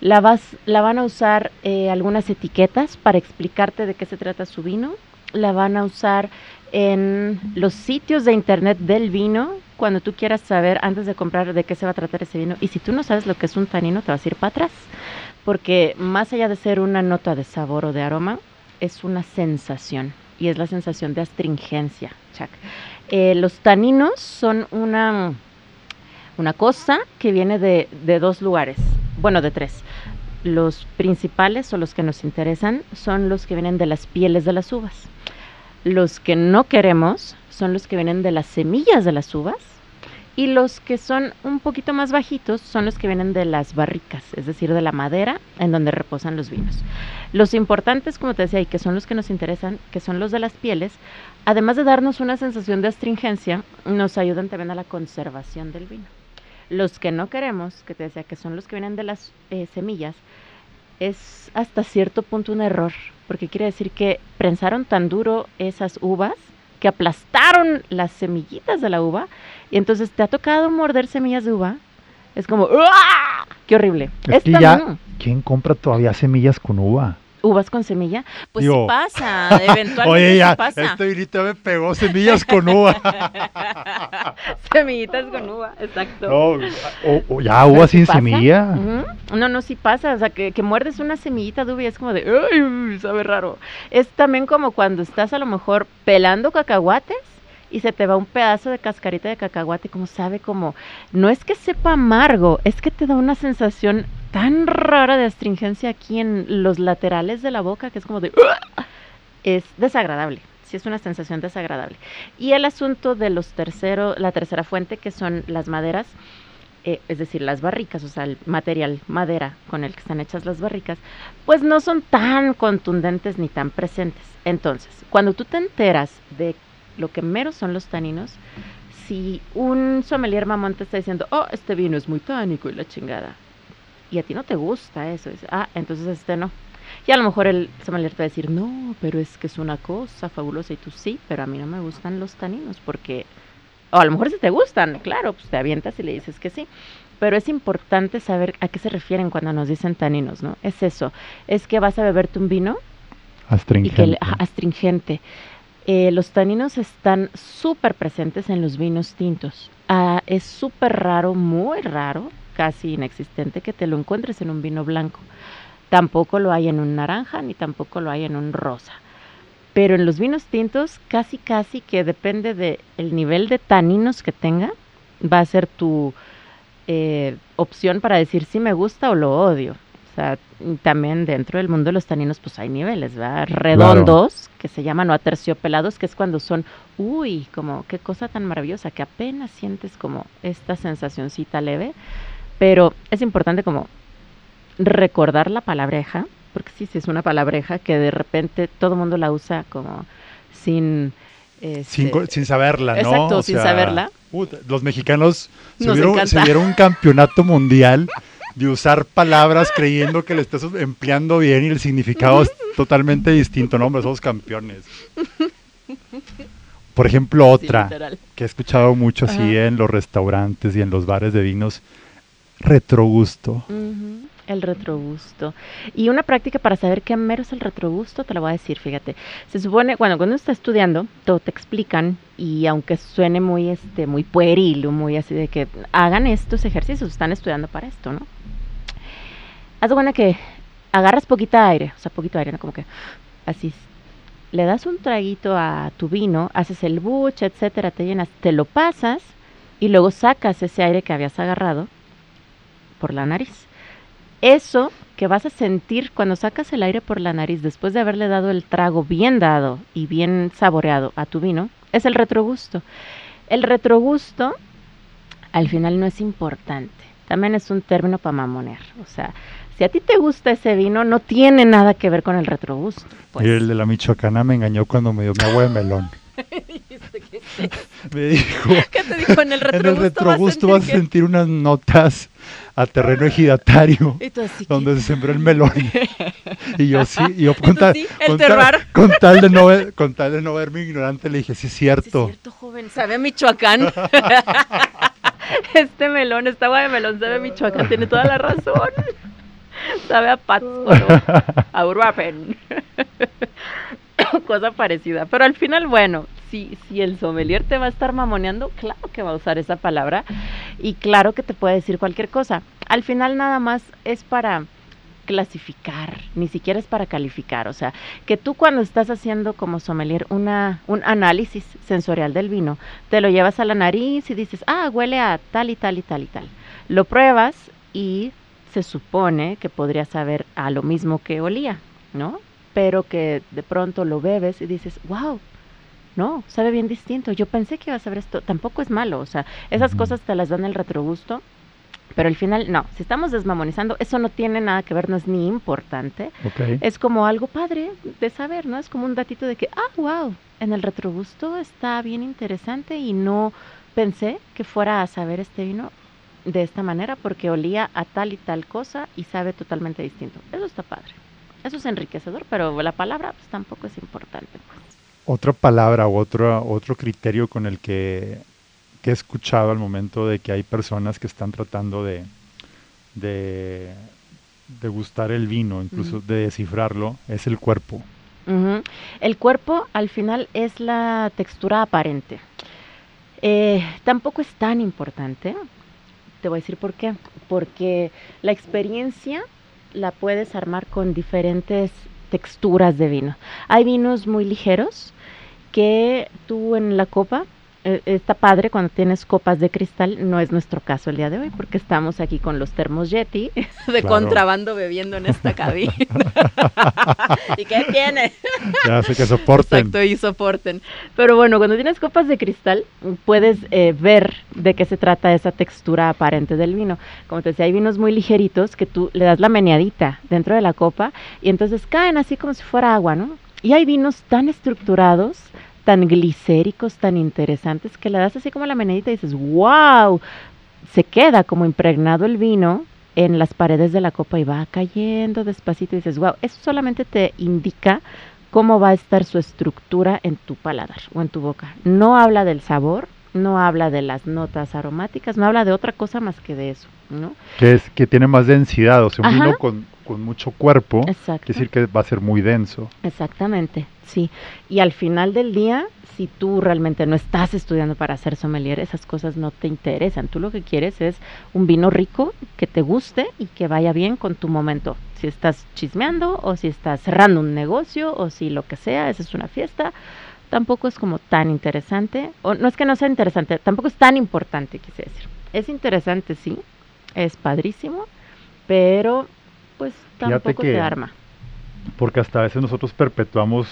La, vas, la van a usar eh, algunas etiquetas para explicarte de qué se trata su vino. La van a usar en los sitios de internet del vino cuando tú quieras saber antes de comprar de qué se va a tratar ese vino. Y si tú no sabes lo que es un tanino, te vas a ir para atrás porque más allá de ser una nota de sabor o de aroma, es una sensación y es la sensación de astringencia. Eh, los taninos son una, una cosa que viene de, de dos lugares, bueno, de tres. Los principales o los que nos interesan son los que vienen de las pieles de las uvas. Los que no queremos son los que vienen de las semillas de las uvas y los que son un poquito más bajitos son los que vienen de las barricas, es decir, de la madera en donde reposan los vinos. Los importantes, como te decía, y que son los que nos interesan, que son los de las pieles, además de darnos una sensación de astringencia, nos ayudan también a la conservación del vino. Los que no queremos, que te decía que son los que vienen de las eh, semillas, es hasta cierto punto un error, porque quiere decir que prensaron tan duro esas uvas que aplastaron las semillitas de la uva y entonces te ha tocado morder semillas de uva. Es como, ¡qué horrible! ¿quién compra todavía semillas con uva? Uvas con semilla, pues sí pasa, <laughs> eventualmente Oye, ya, pasa. este vinito me pegó semillas con uva. <laughs> Semillitas con uva, exacto. No, o, ya uva sin semilla. No, no, sí pasa, o sea, que, que, muerdes una semillita de uva y es como de, ¡ay! sabe raro. Es también como cuando estás a lo mejor pelando cacahuates y se te va un pedazo de cascarita de cacahuate, como sabe, como, no es que sepa amargo, es que te da una sensación tan rara de astringencia aquí en los laterales de la boca que es como de... Es desagradable, sí es una sensación desagradable. Y el asunto de los terceros, la tercera fuente que son las maderas, eh, es decir, las barricas, o sea, el material madera con el que están hechas las barricas, pues no son tan contundentes ni tan presentes. Entonces, cuando tú te enteras de lo que mero son los taninos, si un sommelier mamón te está diciendo, oh, este vino es muy tánico y la chingada, y a ti no te gusta eso, ah, entonces este no. Y a lo mejor el sommelier te va a decir, no, pero es que es una cosa fabulosa y tú sí, pero a mí no me gustan los taninos porque, o a lo mejor si te gustan, claro, pues te avientas y le dices que sí. Pero es importante saber a qué se refieren cuando nos dicen taninos, ¿no? Es eso, es que vas a beberte un vino astringente. astringente. Eh, los taninos están súper presentes en los vinos tintos. Ah, es súper raro, muy raro, casi inexistente que te lo encuentres en un vino blanco. Tampoco lo hay en un naranja ni tampoco lo hay en un rosa. Pero en los vinos tintos casi casi que depende del el nivel de taninos que tenga, va a ser tu eh, opción para decir si me gusta o lo odio. sea, también dentro del mundo de los taninos, pues hay niveles, ¿verdad? Redondos, que se llaman o aterciopelados, que es cuando son, uy, como qué cosa tan maravillosa, que apenas sientes como esta sensacioncita leve. Pero es importante como recordar la palabreja, porque sí, sí es una palabreja que de repente todo el mundo la usa como sin... Sin, este, sin saberla, ¿no? Exacto, sin saberla. uh, los mexicanos se dieron, encanta. se dieron un <laughs> campeonato mundial de usar palabras creyendo que le estás empleando bien y el significado es totalmente distinto. No, hombre, somos campeones. Por ejemplo, otra que he escuchado mucho así Ajá. en los restaurantes y en los bares de vinos, retrogusto. El retrogusto. Y una práctica para saber qué mero es el retrogusto, te lo voy a decir, fíjate. Se supone, bueno, cuando uno está estudiando, todo te explican y aunque suene muy, este, muy pueril o muy así de que hagan estos ejercicios, están estudiando para esto, ¿no? Haz de cuenta que agarras poquita aire, o sea, poquito aire, ¿no? Como que así, le das un traguito a tu vino, haces el buche, etcétera, te llenas, te lo pasas y luego sacas ese aire que habías agarrado por la nariz. Eso que vas a sentir cuando sacas el aire por la nariz después de haberle dado el trago bien dado y bien saboreado a tu vino, es el retrogusto. El retrogusto al final no es importante. También es un término para mamonear. O sea, si a ti te gusta ese vino, no tiene nada que ver con el retrogusto. Pues. Y el de la Michoacana me engañó cuando me dio mi agua de melón. <laughs> <laughs> Me dijo, ¿Qué te dijo en el <laughs> en retrogusto? el retrogusto vas a sentir sentir unas notas a terreno ejidatario. así que- donde se sembró el <laughs> melón. Y yo sí, y yo con tal, sí, con, tal, terroir. con tal de no ver, con tal de no verme ignorante le dije, sí es Sí, cierto. es cierto, joven. Sabe a Michoacán. <laughs> este melón, esta agua de melón sabe a Michoacán. Tiene toda la razón. <laughs> Sabe a Pátzcuaro, a Uruapen. <coughs> Cosa parecida. Pero al final, bueno, si, si el sommelier te va a estar mamoneando, claro que va a usar esa palabra. Y claro que te puede decir cualquier cosa. Al final nada más es para clasificar, ni siquiera es para calificar. O sea, que tú cuando estás haciendo como sommelier una, un análisis sensorial del vino, te lo llevas a la nariz y dices, ah, huele a tal y tal y tal y tal. Lo pruebas y se supone que podría saber a lo mismo que olía, ¿no? Pero que de pronto lo bebes y dices, wow, no, sabe bien distinto. Yo pensé que iba a saber esto. Tampoco es malo, o sea, esas cosas te las dan el retrogusto. Pero al final, no, si estamos desmamonizando, eso no tiene nada que ver, no es ni importante. Es como algo padre de saber, ¿no? Es como un datito de que, ah, wow, en el retrogusto está bien interesante y no pensé que fuera a saber este vino de esta manera porque olía a tal y tal cosa y sabe totalmente distinto. Eso está padre. Eso es enriquecedor, pero la palabra pues, tampoco es importante. Pues. Otra palabra o otro, otro criterio con el que, que he escuchado al momento de que hay personas que están tratando de, de, de gustar el vino, incluso de descifrarlo, es el cuerpo. El cuerpo al final es la textura aparente. Eh, tampoco es tan importante. Te voy a decir por qué. Porque la experiencia la puedes armar con diferentes texturas de vino. Hay vinos muy ligeros que tú en la copa, está padre cuando tienes copas de cristal, no es nuestro caso el día de hoy porque estamos aquí con los termos Yeti <laughs> de Claro. contrabando bebiendo en esta cabina. <laughs> ¿Y qué tiene? Ya sé que soporten. Exacto, y soporten. Pero bueno, cuando tienes copas de cristal, puedes eh, ver de qué se trata esa textura aparente del vino. Como te decía, hay vinos muy ligeritos que tú le das la meneadita dentro de la copa y entonces caen así como si fuera agua, ¿no? Y hay vinos tan estructurados, tan glicéricos, tan interesantes, que le das así como la meneadita y dices, wow, se queda como impregnado el vino en las paredes de la copa y va cayendo despacito y dices, wow, eso solamente te indica cómo va a estar su estructura en tu paladar o en tu boca. No habla del sabor, no habla de las notas aromáticas, no habla de otra cosa más que de eso, ¿no? Que, es, que tiene más densidad, o sea, un Ajá. vino con, con mucho cuerpo, Exacto. quiere decir que va a ser muy denso. Exactamente, sí. Y al final del día, si tú realmente no estás estudiando para ser sommelier, esas cosas no te interesan. Tú lo que quieres es un vino rico que te guste y que vaya bien con tu momento. Si estás chismeando o si estás cerrando un negocio o si lo que sea, esa es una fiesta, tampoco es como tan interesante. O no es que no sea interesante, tampoco es tan importante, quise decir. Es interesante, sí, es padrísimo, pero pues tampoco que- te arma. Porque hasta a veces nosotros perpetuamos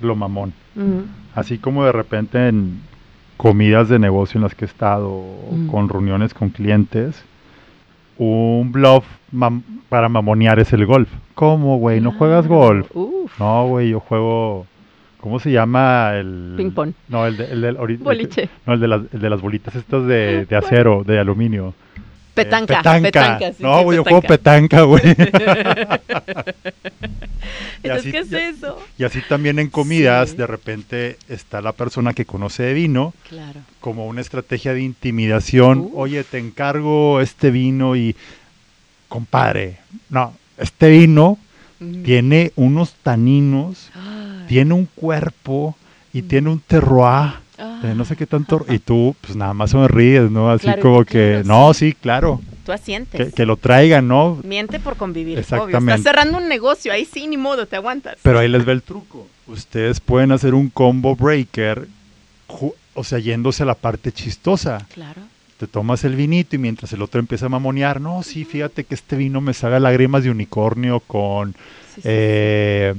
lo mamón. Así como de repente en comidas de negocio en las que he estado, con reuniones con clientes, un bluff mam- para mamonear es el golf. ¿Cómo, güey? ¿No juegas Claro. golf? Uf, No, güey, yo juego... ¿Cómo se llama el...? Ping pong. No, el, de, el, del boliche. No, el de, las, el de las bolitas estas de, de <laughs> acero, de aluminio. Petanca. petanca. petanca, sí, no, sí, güey, yo juego petanca, güey. <laughs> Y Entonces, así- ¿qué es eso? y así también en comidas, Sí. de repente está la persona que conoce de vino Claro. como una estrategia de intimidación. Oye, te encargo este vino y, compadre, no, este vino tiene unos taninos, Ay, tiene un cuerpo y Mm. tiene un terroir. De no sé qué tanto. Y tú, pues nada más sonríes, ¿no? Así Claro, como que, no, sí, claro, Tú asientes. que, que lo traigan, ¿no? Miente por convivir. Obvio. Exactamente. Estás cerrando un negocio, ahí sí, ni modo, te aguantas. Pero ahí les ve el truco. Ustedes pueden hacer un combo breaker, o sea, yéndose a la parte chistosa. Claro. Te tomas el vinito y mientras el otro empieza a mamonear, no, sí, fíjate que este vino me saca lágrimas de unicornio con Sí, sí, eh,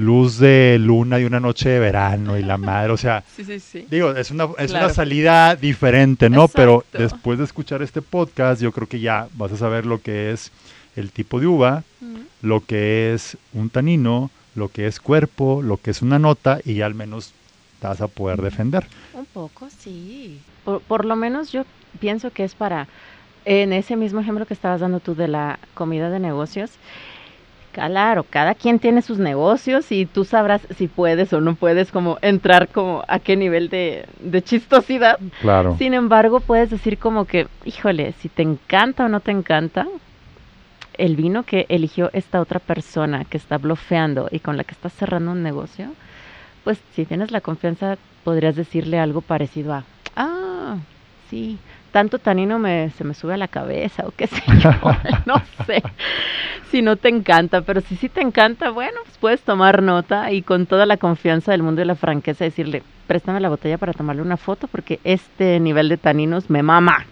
luz de luna de una noche de verano y la madre, o sea, <laughs> sí, sí, sí. digo, es una, es Claro. una salida diferente, ¿no? Pero después de escuchar este podcast, yo creo que ya vas a saber lo que es el tipo de uva, Mm. lo que es un tanino, lo que es cuerpo, lo que es una nota y ya al menos te vas a poder defender. Un poco, sí. Por, por lo menos yo pienso que es para, en ese mismo ejemplo que estabas dando tú de la comida de negocios, claro, cada quien tiene sus negocios y tú sabrás si puedes o no puedes como entrar como a qué nivel de, de chistosidad. Claro. Sin embargo, puedes decir como que, híjole, si te encanta o no te encanta el vino que eligió esta otra persona que está blofeando y con la que estás cerrando un negocio, pues si tienes la confianza podrías decirle algo parecido a, ah, sí, tanto tanino me, se me sube a la cabeza o qué sé yo, <laughs> no sé, si no te encanta, pero si sí te encanta, bueno, pues puedes tomar nota y con toda la confianza del mundo y la franqueza decirle, préstame la botella para tomarle una foto porque este nivel de taninos me mama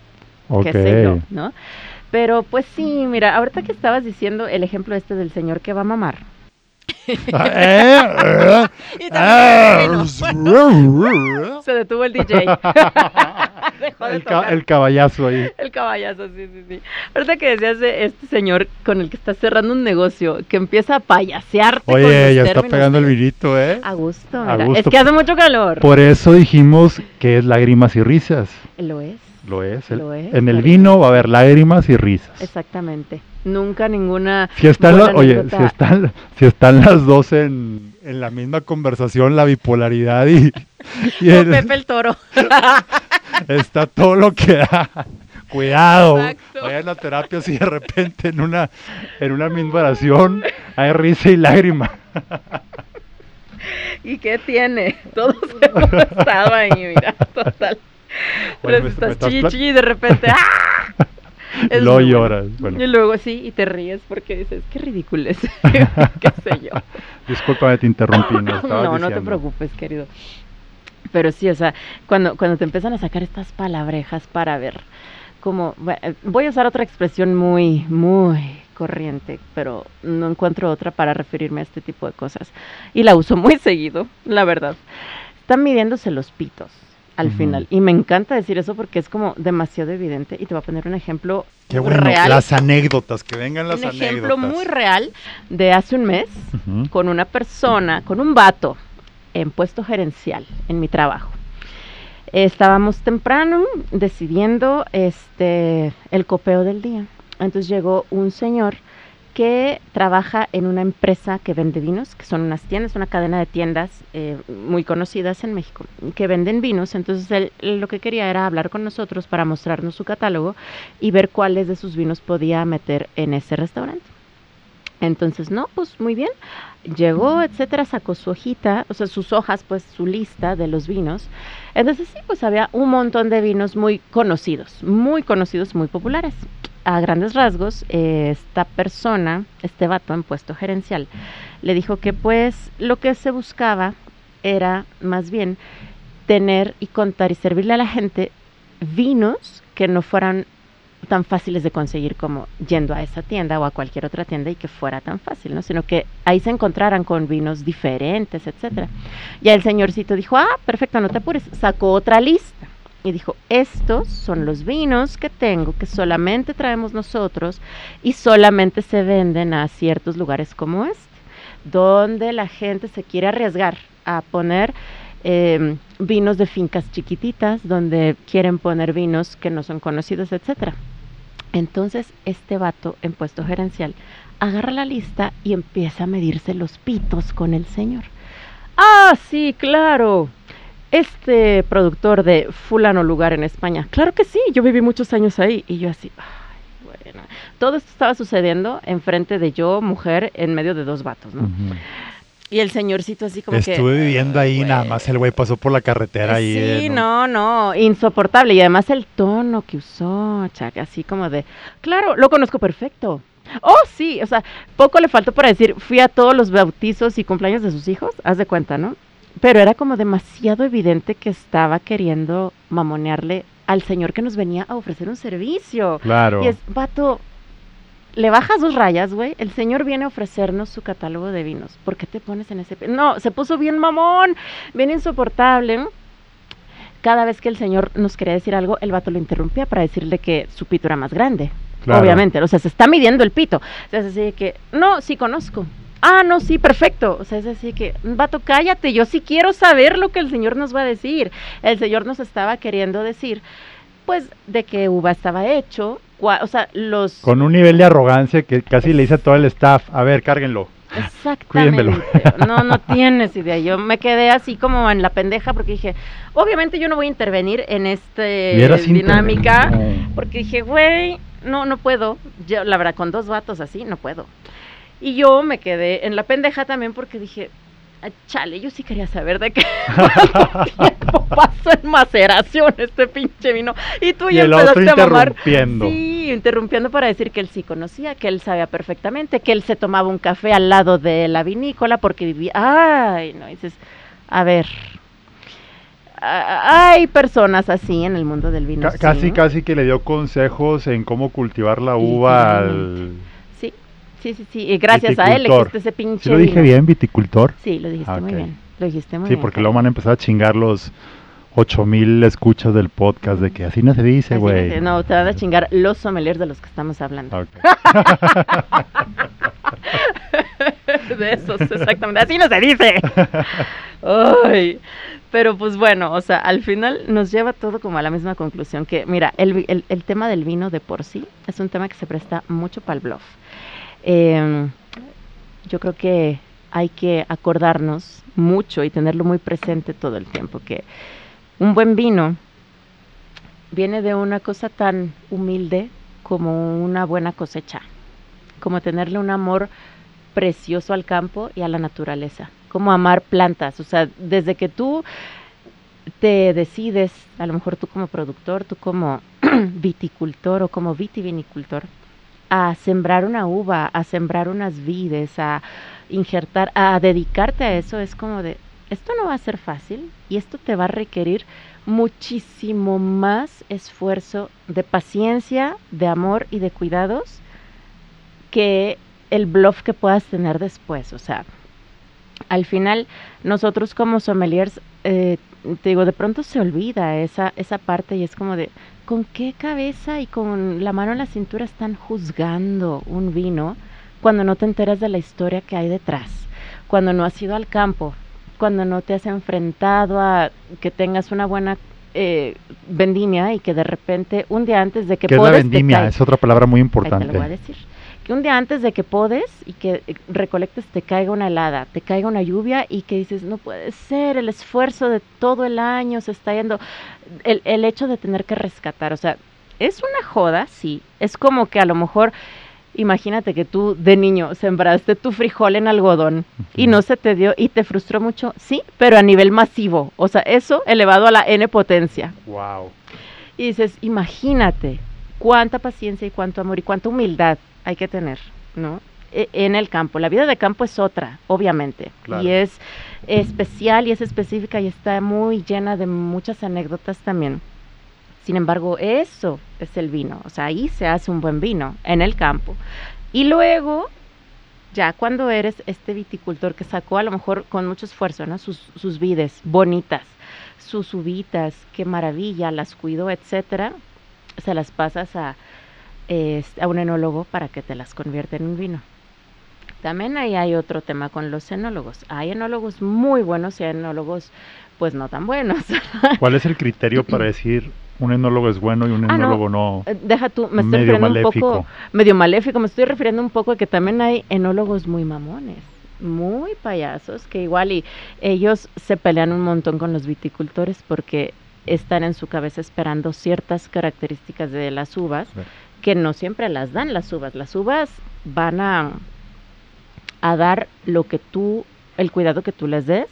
qué sé yo, ¿no? Pero pues sí, mira, ahorita que estabas diciendo el ejemplo este del señor que va a mamar. Ah, eh, <laughs> ah, bueno, se detuvo el DJ. <laughs> <laughs> El, ca- tocar. el caballazo ahí. El caballazo, sí, sí, sí. Ahorita que decías de este señor con el que estás cerrando un negocio, que empieza a payasearte con Oye, los ya está pegando el vinito, ¿eh? A gusto, A gusto. Es que hace mucho calor. Por eso dijimos que es lágrimas y risas. Lo es, Lo es. Lo es, en el vino va a haber lágrimas y risas. exactamente. Nunca ninguna Si están, la- oye, si están, si están las dos en, en la misma conversación, la bipolaridad y, y el- Pepe el Toro. <laughs> está todo lo que da. Cuidado, Exacto. vayan a la terapia si de repente en una, en una misma oración hay risa y lágrima. ¿Y qué tiene? Todos hemos estado ahí, mira, total. Bueno, Pero estás chilli y de repente ¡ah! <laughs> Es muy bueno. lloras. Bueno, Y luego sí, y te ríes porque dices, qué ridículo es, <laughs> qué sé yo. discúlpame, te interrumpí. <laughs> ¿no? No, no te preocupes, querido. Pero sí, o sea, cuando, cuando te empiezan a sacar estas palabrejas para ver, como, eh, voy a usar otra expresión muy, muy corriente, pero no encuentro otra para referirme a este tipo de cosas. Y la uso muy seguido, la verdad. Están midiéndose los pitos al final. Y me encanta decir eso porque es como demasiado evidente. Y te voy a poner un ejemplo Qué bueno, real. las anécdotas, que vengan las un anécdotas. ejemplo muy real de hace un mes con una persona, con un vato en puesto gerencial en mi trabajo. Estábamos temprano decidiendo este el copeo del día. Entonces llegó un señor que trabaja en una empresa que vende vinos, que son unas tiendas, una cadena de tiendas eh, muy conocidas en México, que venden vinos. Entonces él, él lo que quería era hablar con nosotros para mostrarnos su catálogo y ver cuáles de sus vinos podía meter en ese restaurante. Entonces, no, pues muy bien. Llegó, etcétera, sacó su hojita, o sea, sus hojas, pues su lista de los vinos. Entonces, sí, pues había un montón de vinos muy conocidos, muy conocidos, muy populares. A grandes rasgos, eh, esta persona, este vato en puesto gerencial, le dijo que pues lo que se buscaba era más bien tener y contar y servirle a la gente vinos que no fueran tan fáciles de conseguir como yendo a esa tienda o a cualquier otra tienda y que fuera tan fácil, ¿no? Sino que ahí se encontraran con vinos diferentes, etcétera. Ya el señorcito dijo, ah, perfecto, no te apures, sacó otra lista y dijo, estos son los vinos que tengo que solamente traemos nosotros y solamente se venden a ciertos lugares como este, donde la gente se quiere arriesgar a poner eh, vinos de fincas chiquititas, donde quieren poner vinos que no son conocidos, etcétera. Entonces, este vato en puesto gerencial agarra la lista y empieza a medirse los pitos con el señor. Ah, sí, claro. Este productor de fulano lugar en España. Claro que sí, yo viví muchos años ahí. Y yo así, ay, bueno. Todo esto estaba sucediendo enfrente de yo, mujer, en medio de dos vatos, ¿no? Y el señorcito así como que... Estuve viviendo ahí, nada más el güey pasó por la carretera ahí. Sí, eh, no, no, insoportable. Y además el tono que usó, chaca, así como de, claro, lo conozco perfecto. Oh, sí, o sea, poco le faltó para decir, fui a todos los bautizos y cumpleaños de sus hijos, haz de cuenta, ¿no? Pero era como demasiado evidente que estaba queriendo mamonearle al señor que nos venía a ofrecer un servicio. Claro. Y es, vato, le bajas dos rayas, güey. El señor viene a ofrecernos su catálogo de vinos. ¿Por qué te pones en ese... No, se puso bien mamón, bien insoportable. Cada vez que el señor nos quería decir algo, el vato lo interrumpía para decirle que su pito era más grande. Claro. Obviamente, o sea, se está midiendo el pito. O sea, es así que, no, sí conozco. Ah, no, sí, perfecto. O sea, es así que, vato, cállate, yo sí quiero saber lo que el señor nos va a decir. El señor nos estaba queriendo decir, pues, de qué uva estaba hecho, o sea, los... Con un nivel de arrogancia que casi le dice a todo el staff, a ver, cárguenlo. Exactamente. Cuídenmelo. <laughs> No, no tienes idea. Yo me quedé así como en la pendeja porque dije, obviamente yo no voy a intervenir en Hubieras dinámica, porque dije, güey, no, no puedo. Yo, la verdad, con dos vatos así, no puedo. Y yo me quedé en la pendeja también porque dije, "Ah, chale, yo sí quería saber <laughs> de qué tiempo pasó en maceración este pinche vino. Y tú Y ya empezaste a mamar. Sí, interrumpiendo para decir que él sí conocía, que él sabía perfectamente, que él se tomaba un café al lado de la vinícola porque vivía. Ay, no, dices, a ver. Hay personas así en el mundo del vino. Sí. Casi, casi que le dio consejos en cómo cultivar la uva al... Sí, sí, sí, sí. Y gracias a él existe ese pinche. ¿Sí lo dije vino. bien, viticultor? Sí, lo dijiste Ah, muy bien. Lo dijiste muy Sí, bien. porque luego van a empezar a chingar los 8000 escuchas del podcast de que así no se dice, güey. No, te van a chingar los sommeliers de los que estamos hablando. <laughs> De esos, exactamente. Así no se dice. Ay, pero pues bueno, o sea, al final nos lleva todo como a la misma conclusión que, mira, el, el- el tema del vino de por sí es un tema que se presta mucho para el bluff. Em, yo creo que hay que acordarnos mucho y tenerlo muy presente todo el tiempo, que un buen vino viene de una cosa tan humilde como una buena cosecha, como tenerle un amor precioso al campo y a la naturaleza, como amar plantas, o sea, desde que tú te decides, a lo mejor tú como productor, tú como <clears throat> viticultor o como vitivinicultor, a sembrar una uva, a sembrar unas vides, a injertar, a dedicarte a eso, es como de, esto no va a ser fácil y esto te va a requerir muchísimo más esfuerzo de paciencia, de amor y de cuidados que el bluff que puedas tener después. O sea, al final nosotros como sommeliers, eh, te digo, de pronto se olvida esa, esa parte y es como de, ¿con qué cabeza y con la mano en la cintura están juzgando un vino cuando no te enteras de la historia que hay detrás? Cuando no has ido al campo, cuando no te has enfrentado a que tengas una buena eh, vendimia y que de repente un día antes de que ¿Qué es la te vendimia? cae- Es otra palabra muy Ahí te lo voy a importante. decir. Que un día antes de que podes y que eh, recolectes te caiga una helada, te caiga una lluvia y que dices, no puede ser, el esfuerzo de todo el año se está yendo. El, el hecho de tener que rescatar, o sea, es una joda, sí. Es como que a lo mejor, imagínate que tú de niño sembraste tu frijol en algodón y no se te dio y te frustró mucho, sí, pero a nivel masivo. O sea, eso elevado a la n potencia. Wow. Y dices, imagínate cuánta paciencia y cuánto amor y cuánta humildad hay que tener, ¿no? E- En el campo. La vida de campo es otra, obviamente. Claro. Y es especial y es específica y está muy llena de muchas anécdotas también. Sin embargo, eso es el vino. O sea, ahí se hace un buen vino, en el campo. Y luego, ya cuando eres este viticultor que sacó a lo mejor con mucho esfuerzo, ¿no? Sus, sus vides bonitas, sus uvitas, qué maravilla, las cuidó, etcétera, se las pasas a, a un enólogo para que te las convierta en un vino. También ahí hay otro tema con los enólogos. Hay enólogos muy buenos y hay enólogos pues no tan buenos. <laughs> ¿Cuál es el criterio para decir un enólogo es bueno y un Ah, no. enólogo no? Eh, Deja tú, me estoy Medio refiriendo un poco, medio maléfico, me estoy refiriendo un poco a que también hay enólogos muy mamones, muy payasos, que igual y ellos se pelean un montón con los viticultores porque están en su cabeza esperando ciertas características de las uvas. Que no siempre las dan las uvas. Las uvas van a, a dar lo que tú, el cuidado que tú les des,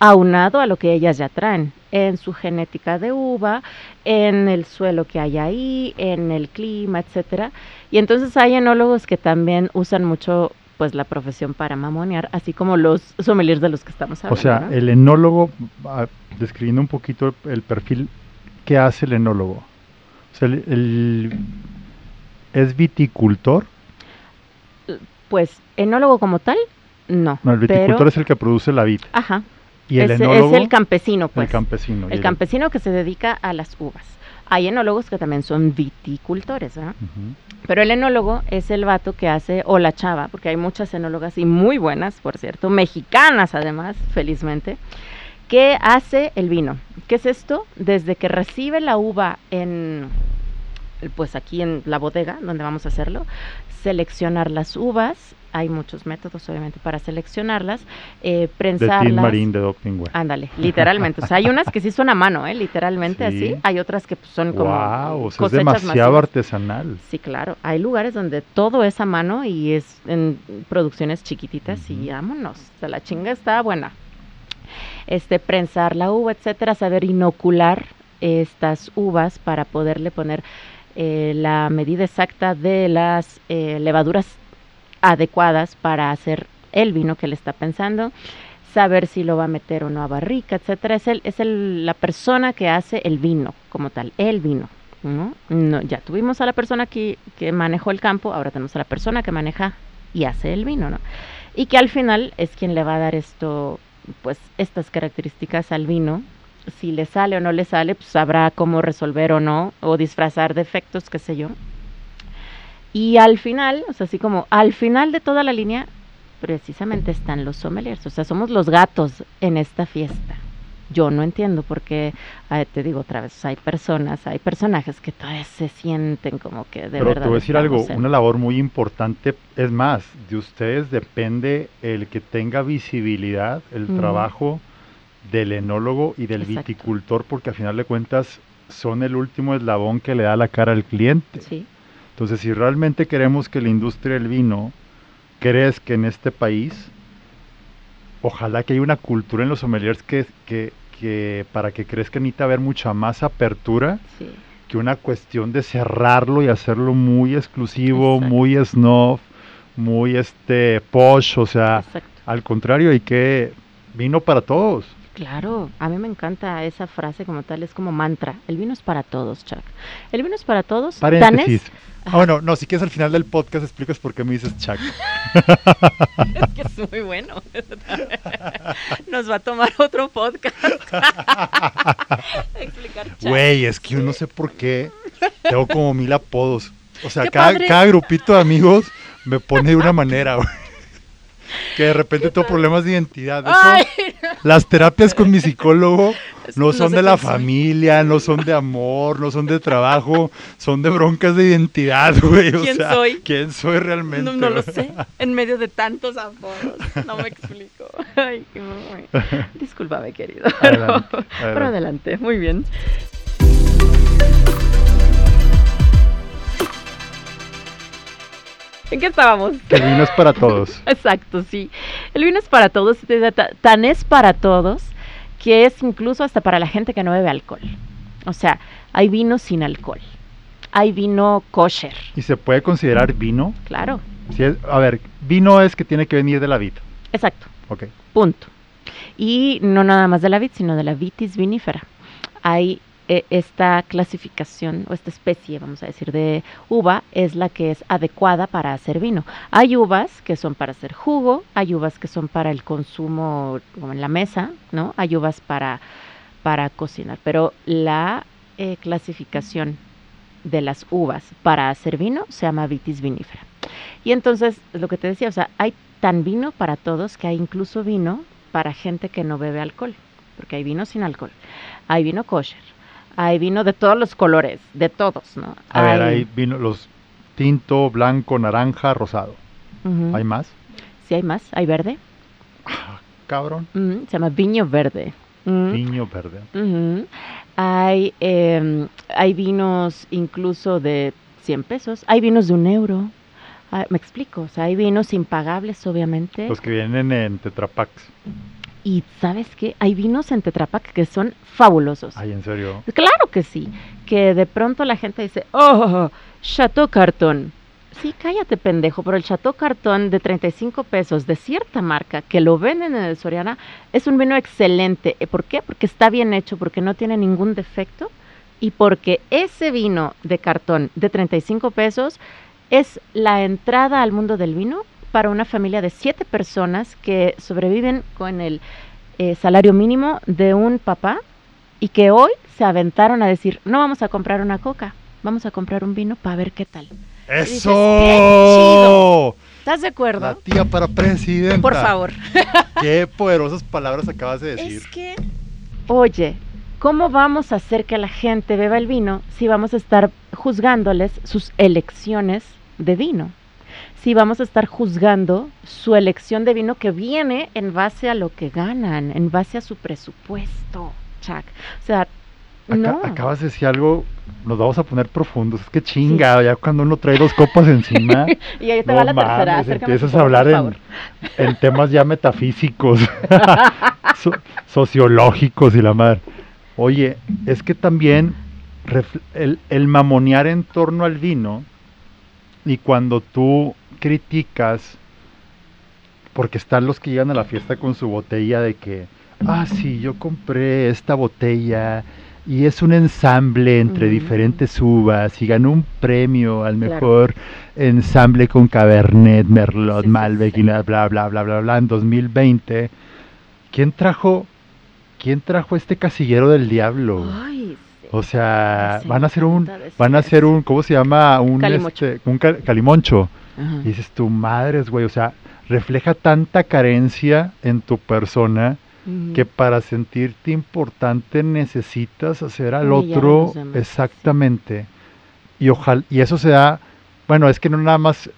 aunado a lo que ellas ya traen en su genética de uva, en el suelo que hay ahí, en el clima, etcétera. Y entonces hay enólogos que también usan mucho pues la profesión para mamonear, así como los sommeliers de los que estamos O hablando. sea, ¿no? el enólogo, describiendo un poquito el perfil, ¿qué hace el enólogo? O sea, el, el- ¿es viticultor? Pues enólogo como tal, no. No, el viticultor pero- es el que produce la vid. Ajá. Y el es, enólogo, es el campesino, pues. el campesino. El campesino que se dedica a las uvas. Hay enólogos que también son viticultores, ¿verdad? Pero el enólogo es el vato que hace, o la chava, porque hay muchas enólogas y muy buenas, por cierto, mexicanas además, felizmente, que hace el vino. ¿Qué es esto? Desde que recibe la uva en, pues aquí en la bodega, donde vamos a hacerlo, seleccionar las uvas, hay muchos métodos obviamente para seleccionarlas, eh, De prensarlas. Marín de Dopingware. Ándale, literalmente. O sea, hay unas que sí son a mano, ¿eh? Literalmente Sí. así. Hay otras que pues, son como wow, o sea, es demasiado masivas. artesanal. Sí, claro. Hay lugares donde todo es a mano y es en producciones chiquititas y Ujú. vámonos. O sea, la chinga está buena. Este, prensar la uva, etcétera, saber inocular estas uvas para poderle poner eh, la medida exacta de las eh, levaduras adecuadas para hacer el vino que le está pensando, saber si lo va a meter o no a barrica, etcétera. Es, el, es el, la persona que hace el vino como tal, el vino. ¿no? No, ya tuvimos a la persona que, que manejó el campo, ahora tenemos a la persona que maneja y hace el vino, ¿no? Y que al final es quien le va a dar esto, pues estas características al vino. Si le sale o no le sale, pues sabrá cómo resolver o no, o disfrazar defectos, qué sé yo. Y al final, o sea, así como al final de toda la línea, precisamente están los sommeliers. O sea, somos los gatos en esta fiesta. Yo no entiendo por qué, ah, te digo otra vez, hay personas, hay personajes que todavía se sienten como que de Pero verdad. te voy a decir algo, en- una labor muy importante, es más, de ustedes depende el que tenga visibilidad, el trabajo del enólogo y del Exacto. viticultor, porque a final de cuentas son el último eslabón que le da la cara al cliente. Sí, Entonces, si realmente queremos que la industria del vino crezca en este país, ojalá que haya una cultura en los sommeliers que, que, que para que crezca necesita haber mucha más apertura sí. que una cuestión de cerrarlo y hacerlo muy exclusivo, Exacto. muy snob, muy este posh, o sea, Exacto. al contrario, hay que vino para todos. Claro, a mí me encanta esa frase como tal, es como mantra. El vino es para todos, Chuck. El vino es para todos. Paréntesis. Ah, bueno, no, si quieres al final del podcast explicas por qué me dices Chuck. <laughs> Es que es muy bueno. <laughs> Nos va a tomar otro podcast. <laughs> Explicar Chuck. Güey, es que yo no sé por qué tengo como mil apodos. O sea, ¡Qué cada, cada grupito de amigos me pone de una manera, güey. Que de repente tengo problemas de identidad. Las terapias con mi psicólogo <laughs> no son de la soy. familia, no son de amor, no son de trabajo, son de broncas de identidad, güey. o ¿Quién sea, soy? ¿Quién soy realmente? no, no lo sé. En medio de tantos apodos. No me explico. <laughs> Ay, Discúlpame, querido. Pero Adelante, <laughs> pero adelante. adelante. Muy bien. ¿En qué estábamos? El vino es para todos. <laughs> Exacto, sí. El vino es para todos, tan es para todos que es incluso hasta para la gente que no bebe alcohol. O sea, hay vino sin alcohol. Hay vino kosher, ¿Y se puede considerar vino? claro. Si es- a ver, vino es que tiene que venir de la vid. Exacto, Ok. punto. Y no nada más de la vid, sino de la vitis vinífera. Hay esta clasificación o esta especie, vamos a decir, de uva es la que es adecuada para hacer vino. Hay uvas que son para hacer jugo, hay uvas que son para el consumo como en la mesa, ¿no? Hay uvas para, para cocinar, pero la eh, clasificación de las uvas para hacer vino se llama vitis vinifera. Y entonces, lo que te decía, o sea, hay tan vino para todos que hay incluso vino para gente que no bebe alcohol, porque hay vino sin alcohol, hay vino kosher, hay vino de todos los colores, de todos, ¿no? A ver, hay vino, los tinto, blanco, naranja, rosado. ¿Hay más? Sí, hay más, hay verde, Cabrón. Ujú, se llama viño verde. Ujú. Niño verde. Ujú. Hay, em, hay vinos incluso de 100 pesos, hay vinos de un euro. Ah, me explico, o sea, hay vinos impagables, obviamente. Los que vienen en Tetrapacks. Y sabes qué, hay vinos en Tetra Pak que son fabulosos. Ay, en serio. Claro que sí, que de pronto la gente dice, oh, Chateau Carton. Sí, cállate pendejo, pero el Chateau Carton de 35 pesos de cierta marca que lo venden en el Soriana es un vino excelente. Eh, ¿Por qué? Porque está bien hecho, porque no tiene ningún defecto y porque ese vino de cartón de 35 pesos es la entrada al mundo del vino para una familia de siete personas que sobreviven con el eh, salario mínimo de un papá y que hoy se aventaron a decir, no vamos a comprar una coca, vamos a comprar un vino para ver qué tal. dices, ¡Eso! ¿Estás de acuerdo? La tía para presidenta. Por favor. <laughs> Qué poderosas palabras acabas de decir. Es que, oye, ¿cómo vamos a hacer que la gente beba el vino si vamos a estar juzgándoles sus elecciones de vino? Si vamos a estar juzgando su elección de vino que viene en base a lo que ganan, en base a su presupuesto, Chuck. O sea, no. Acabas de decir algo, nos vamos a poner profundos. Es que chinga, ya cuando uno trae dos copas encima, <laughs> Y ahí te no va la tercera. mames, acércame, empiezas a hablar en, en temas ya metafísicos, <laughs> <laughs> so- sociológicos y la madre. Oye, es que también el, el mamonear en torno al vino y cuando tú criticas, porque están los que llegan a la fiesta con su botella de que, ah, sí, yo compré esta botella y es un ensamble entre diferentes uvas y ganó un premio al Claro. mejor ensamble con Cabernet, Merlot, Sí, Malbec sí. y bla, bla, bla, bla, bla, bla, en 2020. ¿Quién trajo, quién trajo este casillero del diablo? Ay, sí. O sea, van a hacer un, van a hacer un, ¿cómo se llama? Un, Calimocho. este, un ca- calimoncho. Ajá. Y dices, tu madres, güey, o sea, refleja tanta carencia en tu persona que para sentirte importante necesitas hacer al Humillar otro exactamente. Y ojalá, y eso se da, bueno, es que no nada más,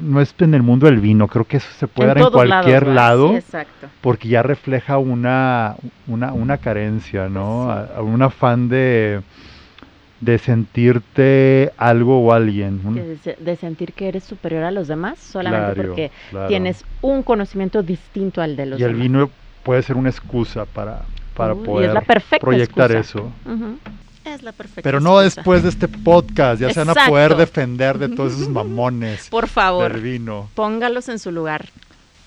no es en el mundo del vino, creo que eso se puede dar en cualquier lado Sí, exacto. porque ya refleja una, una, una carencia, ¿no? Sí. A- a un afán de, de sentirte algo o alguien. De, se- de sentir que eres superior a los demás solamente Claro, porque claro. tienes un conocimiento distinto al de los y el demás. vino puede ser una excusa para, para poder es la perfecta proyectar excusa. eso. Es la perfecta Pero no excusa. después de este podcast, ya se van a poder Exacto. defender de todos esos mamones <laughs> Por favor, del vino. póngalos en su lugar.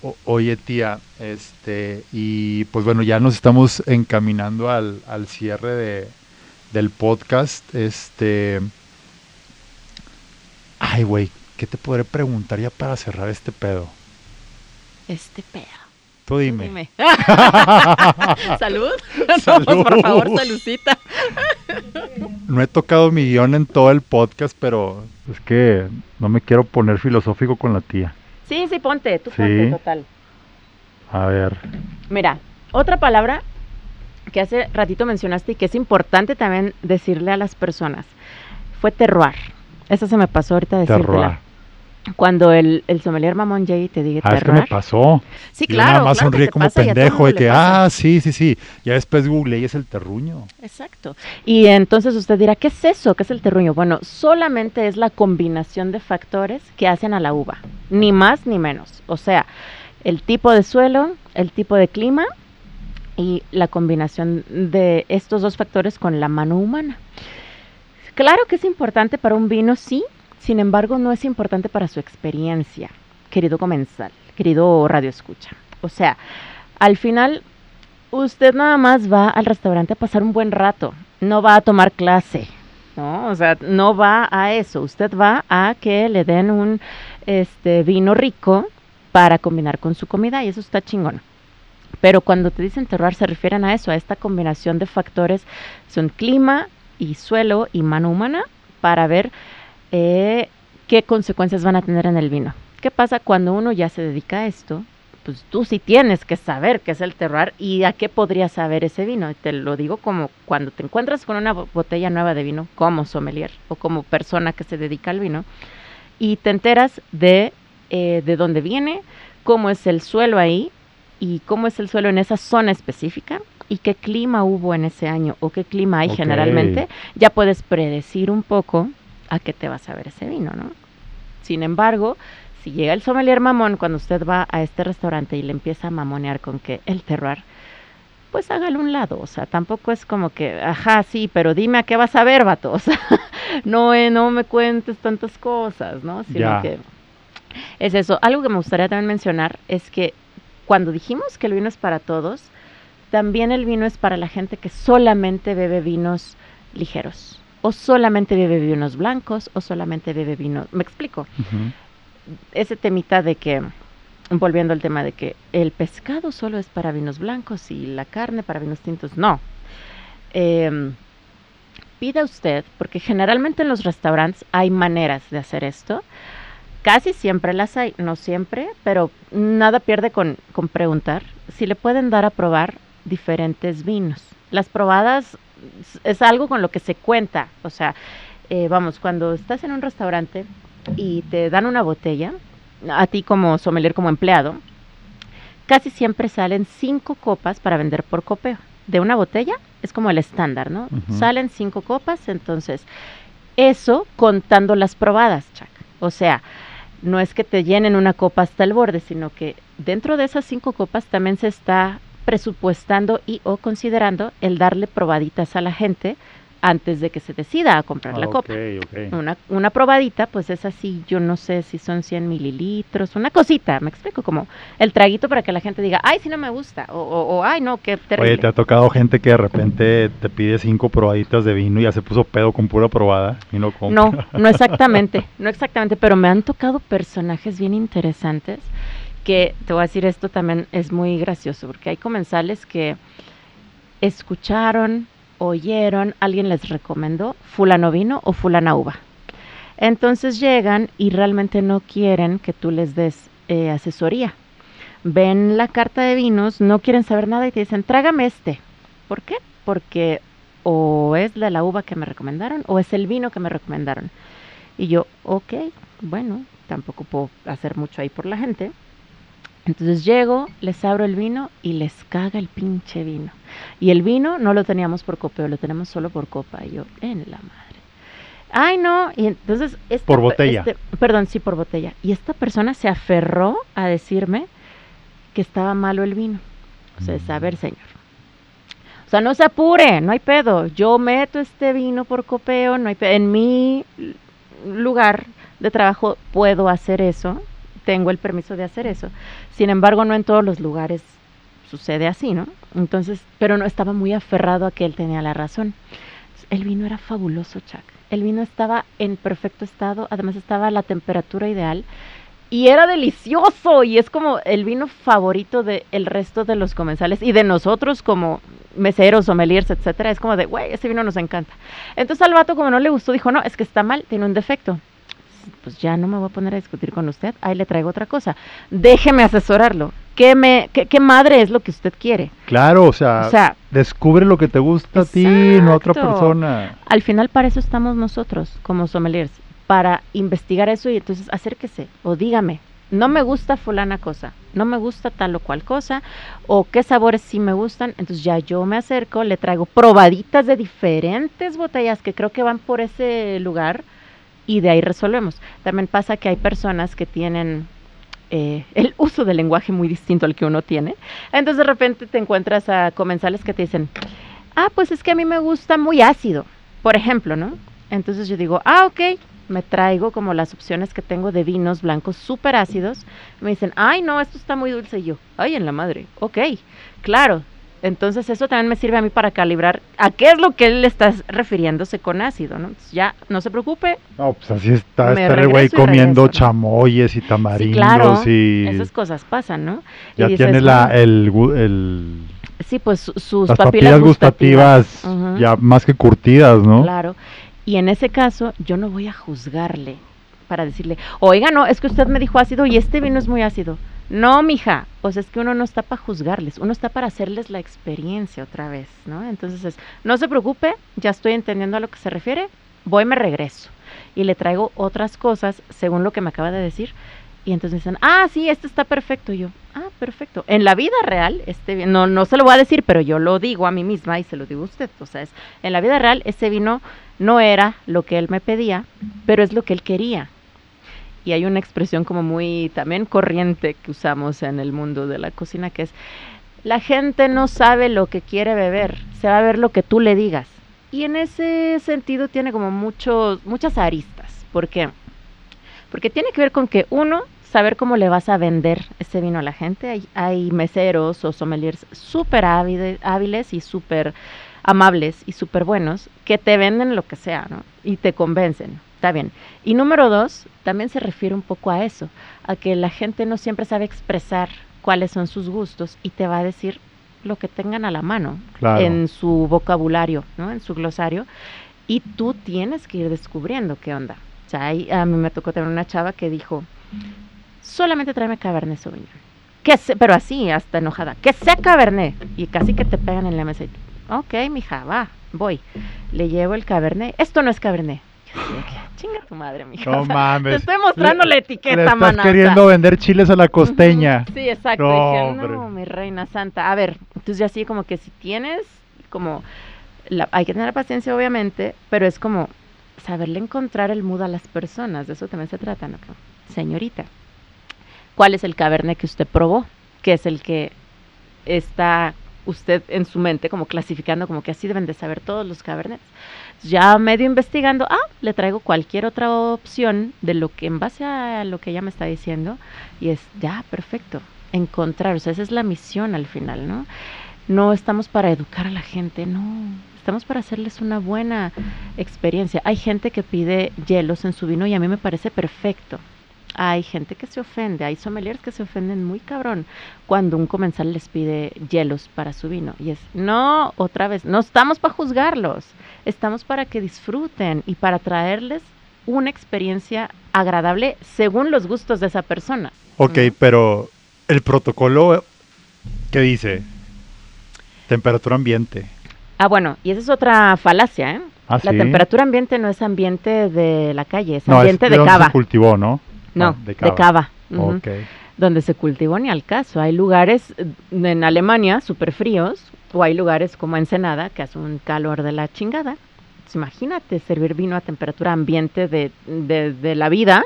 O- oye tía, este, y pues bueno, ya nos estamos encaminando al, al cierre de, del podcast. Este, ay güey, ¿qué te podré preguntar ya para cerrar este pedo? Este pedo. Tú dime. Dime. <laughs> ¿Salud? <laughs> Salud. No, por favor, saludcita. No he tocado mi guion en todo el podcast, pero es que no me quiero poner filosófico con la tía. Sí, sí, ponte, tú Sí. ponte, total. A ver, Mira, otra palabra que hace ratito mencionaste y que es importante también decirle a las personas fue terroir. Esa se me pasó ahorita terroir. Cuando el, el sommelier Mamón Jay te diga Ah, es que me pasó. Sí, Yo claro. nada más claro sonríe como pasa pendejo de que, ah, sí, sí, sí. Ya después googleé y es el terruño. Exacto. Y entonces usted dirá, ¿qué es eso? ¿Qué es el terruño? Bueno, solamente es la combinación de factores que hacen a la uva, ni más ni menos. O sea, el tipo de suelo, el tipo de clima y la combinación de estos dos factores con la mano humana. Claro que es importante para un vino, sí, sin embargo no es importante para su experiencia, querido comensal, querido radio escucha. O sea, al final usted nada más va al restaurante a pasar un buen rato, no va a tomar clase, ¿no? O sea, no va a eso, usted va a que le den un este vino rico para combinar con su comida y eso está chingón. Pero cuando te dicen terroir se refieren a eso, a esta combinación de factores, son clima y suelo y mano humana para ver eh, qué consecuencias van a tener en el vino. ¿Qué pasa cuando uno ya se dedica a esto? Pues tú sí tienes que saber qué es el terroir y a qué podría saber ese vino. Te lo digo como cuando te encuentras con una botella nueva de vino, como sommelier o como persona que se dedica al vino, y te enteras de, eh, de dónde viene, cómo es el suelo ahí y cómo es el suelo en esa zona específica y qué clima hubo en ese año o qué clima hay generalmente, ya puedes predecir un poco a qué te vas a ver ese vino, ¿no? Sin embargo, si llega el sommelier mamón cuando usted va a este restaurante y le empieza a mamonear con que el terroir, pues hágalo un lado, o sea, tampoco es como que, ajá, sí, pero dime a qué vas a ver, vato, <laughs> o sea, no, eh, no me cuentes tantas cosas, ¿no? Sino Ya. que es eso. Algo que me gustaría también mencionar es que cuando dijimos que el vino es para todos, también el vino es para la gente que solamente bebe vinos ligeros, o solamente bebe vinos blancos, o solamente bebe vinos, me explico, ese temita de que, volviendo al tema de que el pescado solo es para vinos blancos y la carne para vinos tintos, no. Em, pida usted, porque generalmente en los restaurantes hay maneras de hacer esto. Casi siempre las hay, no siempre, pero nada pierde con, con preguntar si le pueden dar a probar diferentes vinos. Las probadas es- algo con lo que se cuenta, o sea, eh, vamos, cuando estás en un restaurante y te dan una botella, a ti como sommelier, como empleado, casi siempre salen cinco copas para vender por copeo. De una botella es como el estándar, ¿no? Salen cinco copas, entonces eso contando las probadas, Chuck. O sea, no es que te llenen una copa hasta el borde, sino que dentro de esas cinco copas también se está presupuestando y o considerando el darle probaditas a la gente antes de que se decida a comprar la copa. ok, ok. Una, una probadita, pues es así, yo no sé si son 100 mililitros, una cosita, me explico, como el traguito para que la gente diga, ay, sí no me gusta, o, o, o, ay, no, qué terrible. Oye, ¿te ha tocado gente que de repente te pide cinco probaditas de vino y ya se puso pedo con pura probada y no compra? No, no <laughs> exactamente, no exactamente, pero me han tocado personajes bien interesantes que, te voy a decir, esto también es muy gracioso, porque hay comensales que escucharon, oyeron, alguien les recomendó fulano vino o fulana uva. Entonces llegan y realmente no quieren que tú les des eh, asesoría. Ven la carta de vinos, no quieren saber nada y te dicen, trágame este. ¿Por qué? Porque o es de la uva que me recomendaron o es el vino que me recomendaron. Y yo, ok, bueno, tampoco puedo hacer mucho ahí por la gente. Entonces llego, les abro el vino y les caga el pinche vino. Y el vino no lo teníamos por copeo, lo tenemos solo por copa. Y yo, en la madre. Ay, no. Y entonces... Por botella. este- perdón, sí, por botella. Y esta persona se aferró a decirme que estaba malo el vino. O sea, es, a ver, señor. O sea, no se apure, no hay pedo. Yo meto este vino por copeo, no hay pedo. En mi lugar de trabajo puedo hacer eso, tengo el permiso de hacer eso. Sin embargo, no en todos los lugares sucede así, ¿no? Entonces, pero no estaba muy aferrado a que él tenía la razón. El vino era fabuloso, Chuck. El vino estaba en perfecto estado, además estaba a la temperatura ideal y era delicioso y es como el vino favorito del resto de los comensales y de nosotros como meseros, sommeliers, etcétera. Es como de, güey, ese vino nos encanta. Entonces al vato como no le gustó dijo, no, es que está mal, tiene un defecto. Pues ya no me voy a poner a discutir con usted, ahí le traigo otra cosa. Déjeme asesorarlo. ¿Qué, me, qué, qué madre es lo que usted quiere? Claro, o sea, O sea, descubre lo que te gusta a ti, no a otra persona. al final para eso estamos nosotros como sommeliers, para investigar eso y entonces acérquese o dígame, no me gusta fulana cosa, no me gusta tal o cual cosa, o qué sabores sí me gustan, entonces ya yo me acerco, le traigo probaditas de diferentes botellas que creo que van por ese lugar y de ahí resolvemos. También pasa que hay personas que tienen eh, <laughs> el uso del lenguaje muy distinto al que uno tiene, entonces de repente te encuentras a comensales que te dicen, ah, pues es que a mí me gusta muy ácido, por ejemplo, ¿no? Entonces yo digo, ah, ok, me traigo como las opciones que tengo de vinos blancos súper ácidos. Me dicen, ay, no, esto está muy dulce. Y yo, ay, en la madre, ok, claro, Entonces eso también me sirve a mí para calibrar a qué es lo que él está refiriéndose con ácido, ¿no? Entonces, ya no se preocupe. No, pues así está, está el güey comiendo regreso, chamoyes y Sí, tamarindos claro, y esas cosas pasan, ¿no? Y ya dices, tiene la, el, el- Sí, pues su- sus las papilas, gustativas, ya más que curtidas, ¿no? Claro. Y en ese caso, yo no voy a juzgarle para decirle, oiga, no, es que usted me dijo ácido y este vino es muy ácido. No, mija, pues es que uno no está para juzgarles, uno está para hacerles la experiencia otra vez, ¿no? Entonces, es, no se preocupe, ya estoy entendiendo a lo que se refiere, voy, me regreso. Y le traigo otras cosas según lo que me acaba de decir. Y entonces dicen, ah, sí, este está perfecto. Y yo, ah, perfecto. En la vida real, este vino, no, no se lo voy a decir, pero yo lo digo a mí misma y se lo digo a usted. O sea, es, en la vida real, ese vino no era lo que él me pedía, pero es lo que él quería. Y hay una expresión como muy también corriente que usamos en el mundo de la cocina que es, la gente no sabe lo que quiere beber, se va a ver lo que tú le digas. Y en ese sentido tiene como muchos, muchas aristas. ¿Por qué? Porque tiene que ver con que uno, saber cómo le vas a vender ese vino a la gente. Hay, hay meseros o sommeliers súper hábiles y súper amables y súper buenos que te venden lo que sea, ¿no? Y te convencen. Está bien. Y número dos, también se refiere un poco a eso, a que la gente no siempre sabe expresar cuáles son sus gustos y te va a decir lo que tengan a la mano Claro. en su vocabulario, ¿no? En su glosario. Y tú tienes que ir descubriendo qué onda. O sea, ahí a mí me tocó tener una chava que dijo, solamente tráeme Cabernet Sauvignon. Que se- pero así, hasta enojada. Que sea Cabernet. Y casi que te pegan en la mesa. Y ok, mija, va, voy. Le llevo el Cabernet. Esto no es Cabernet. Chinga tu madre, mija. No mames. Te estoy mostrando Le- la Le etiqueta, estás mana. o sea, queriendo vender chiles a la costeña. Sí, exacto. No, Dije, no, mi reina santa. A ver, entonces ya así como que si tienes, como, la- hay que tener paciencia obviamente, pero es como saberle encontrar el mood a las personas, de eso también se trata, ¿no? Señorita, ¿cuál es el cabernet que usted probó? Que es el que está usted en su mente como clasificando como que así deben de saber todos los cabernets. Ya medio investigando, ah, le traigo cualquier otra opción de lo que en base a lo que ella me está diciendo y es ya perfecto encontrar, o sea, esa es la misión al final, ¿no? No estamos para educar a la gente, no, estamos para hacerles una buena experiencia. Hay gente que pide hielos en su vino y a mí me parece perfecto. Hay gente que se ofende, hay sommeliers que se ofenden muy cabrón cuando un comensal les pide hielos para su vino. Y es, no, otra vez, no estamos para juzgarlos, estamos para que disfruten y para traerles una experiencia agradable según los gustos de esa persona. Ok, pero el protocolo, ¿qué dice? Temperatura ambiente. Ah, bueno, y esa es otra falacia, ¿eh? Ah, La sí. temperatura ambiente no es ambiente de la calle, es No, es ambiente de de donde cava. se cultivó, ¿no? No, Ah, de cava. Donde se cultivó ni al caso. Hay lugares eh, en Alemania súper fríos, o hay lugares como Ensenada, que hace un calor de la chingada. Pues imagínate servir vino a temperatura ambiente de, de, de la vida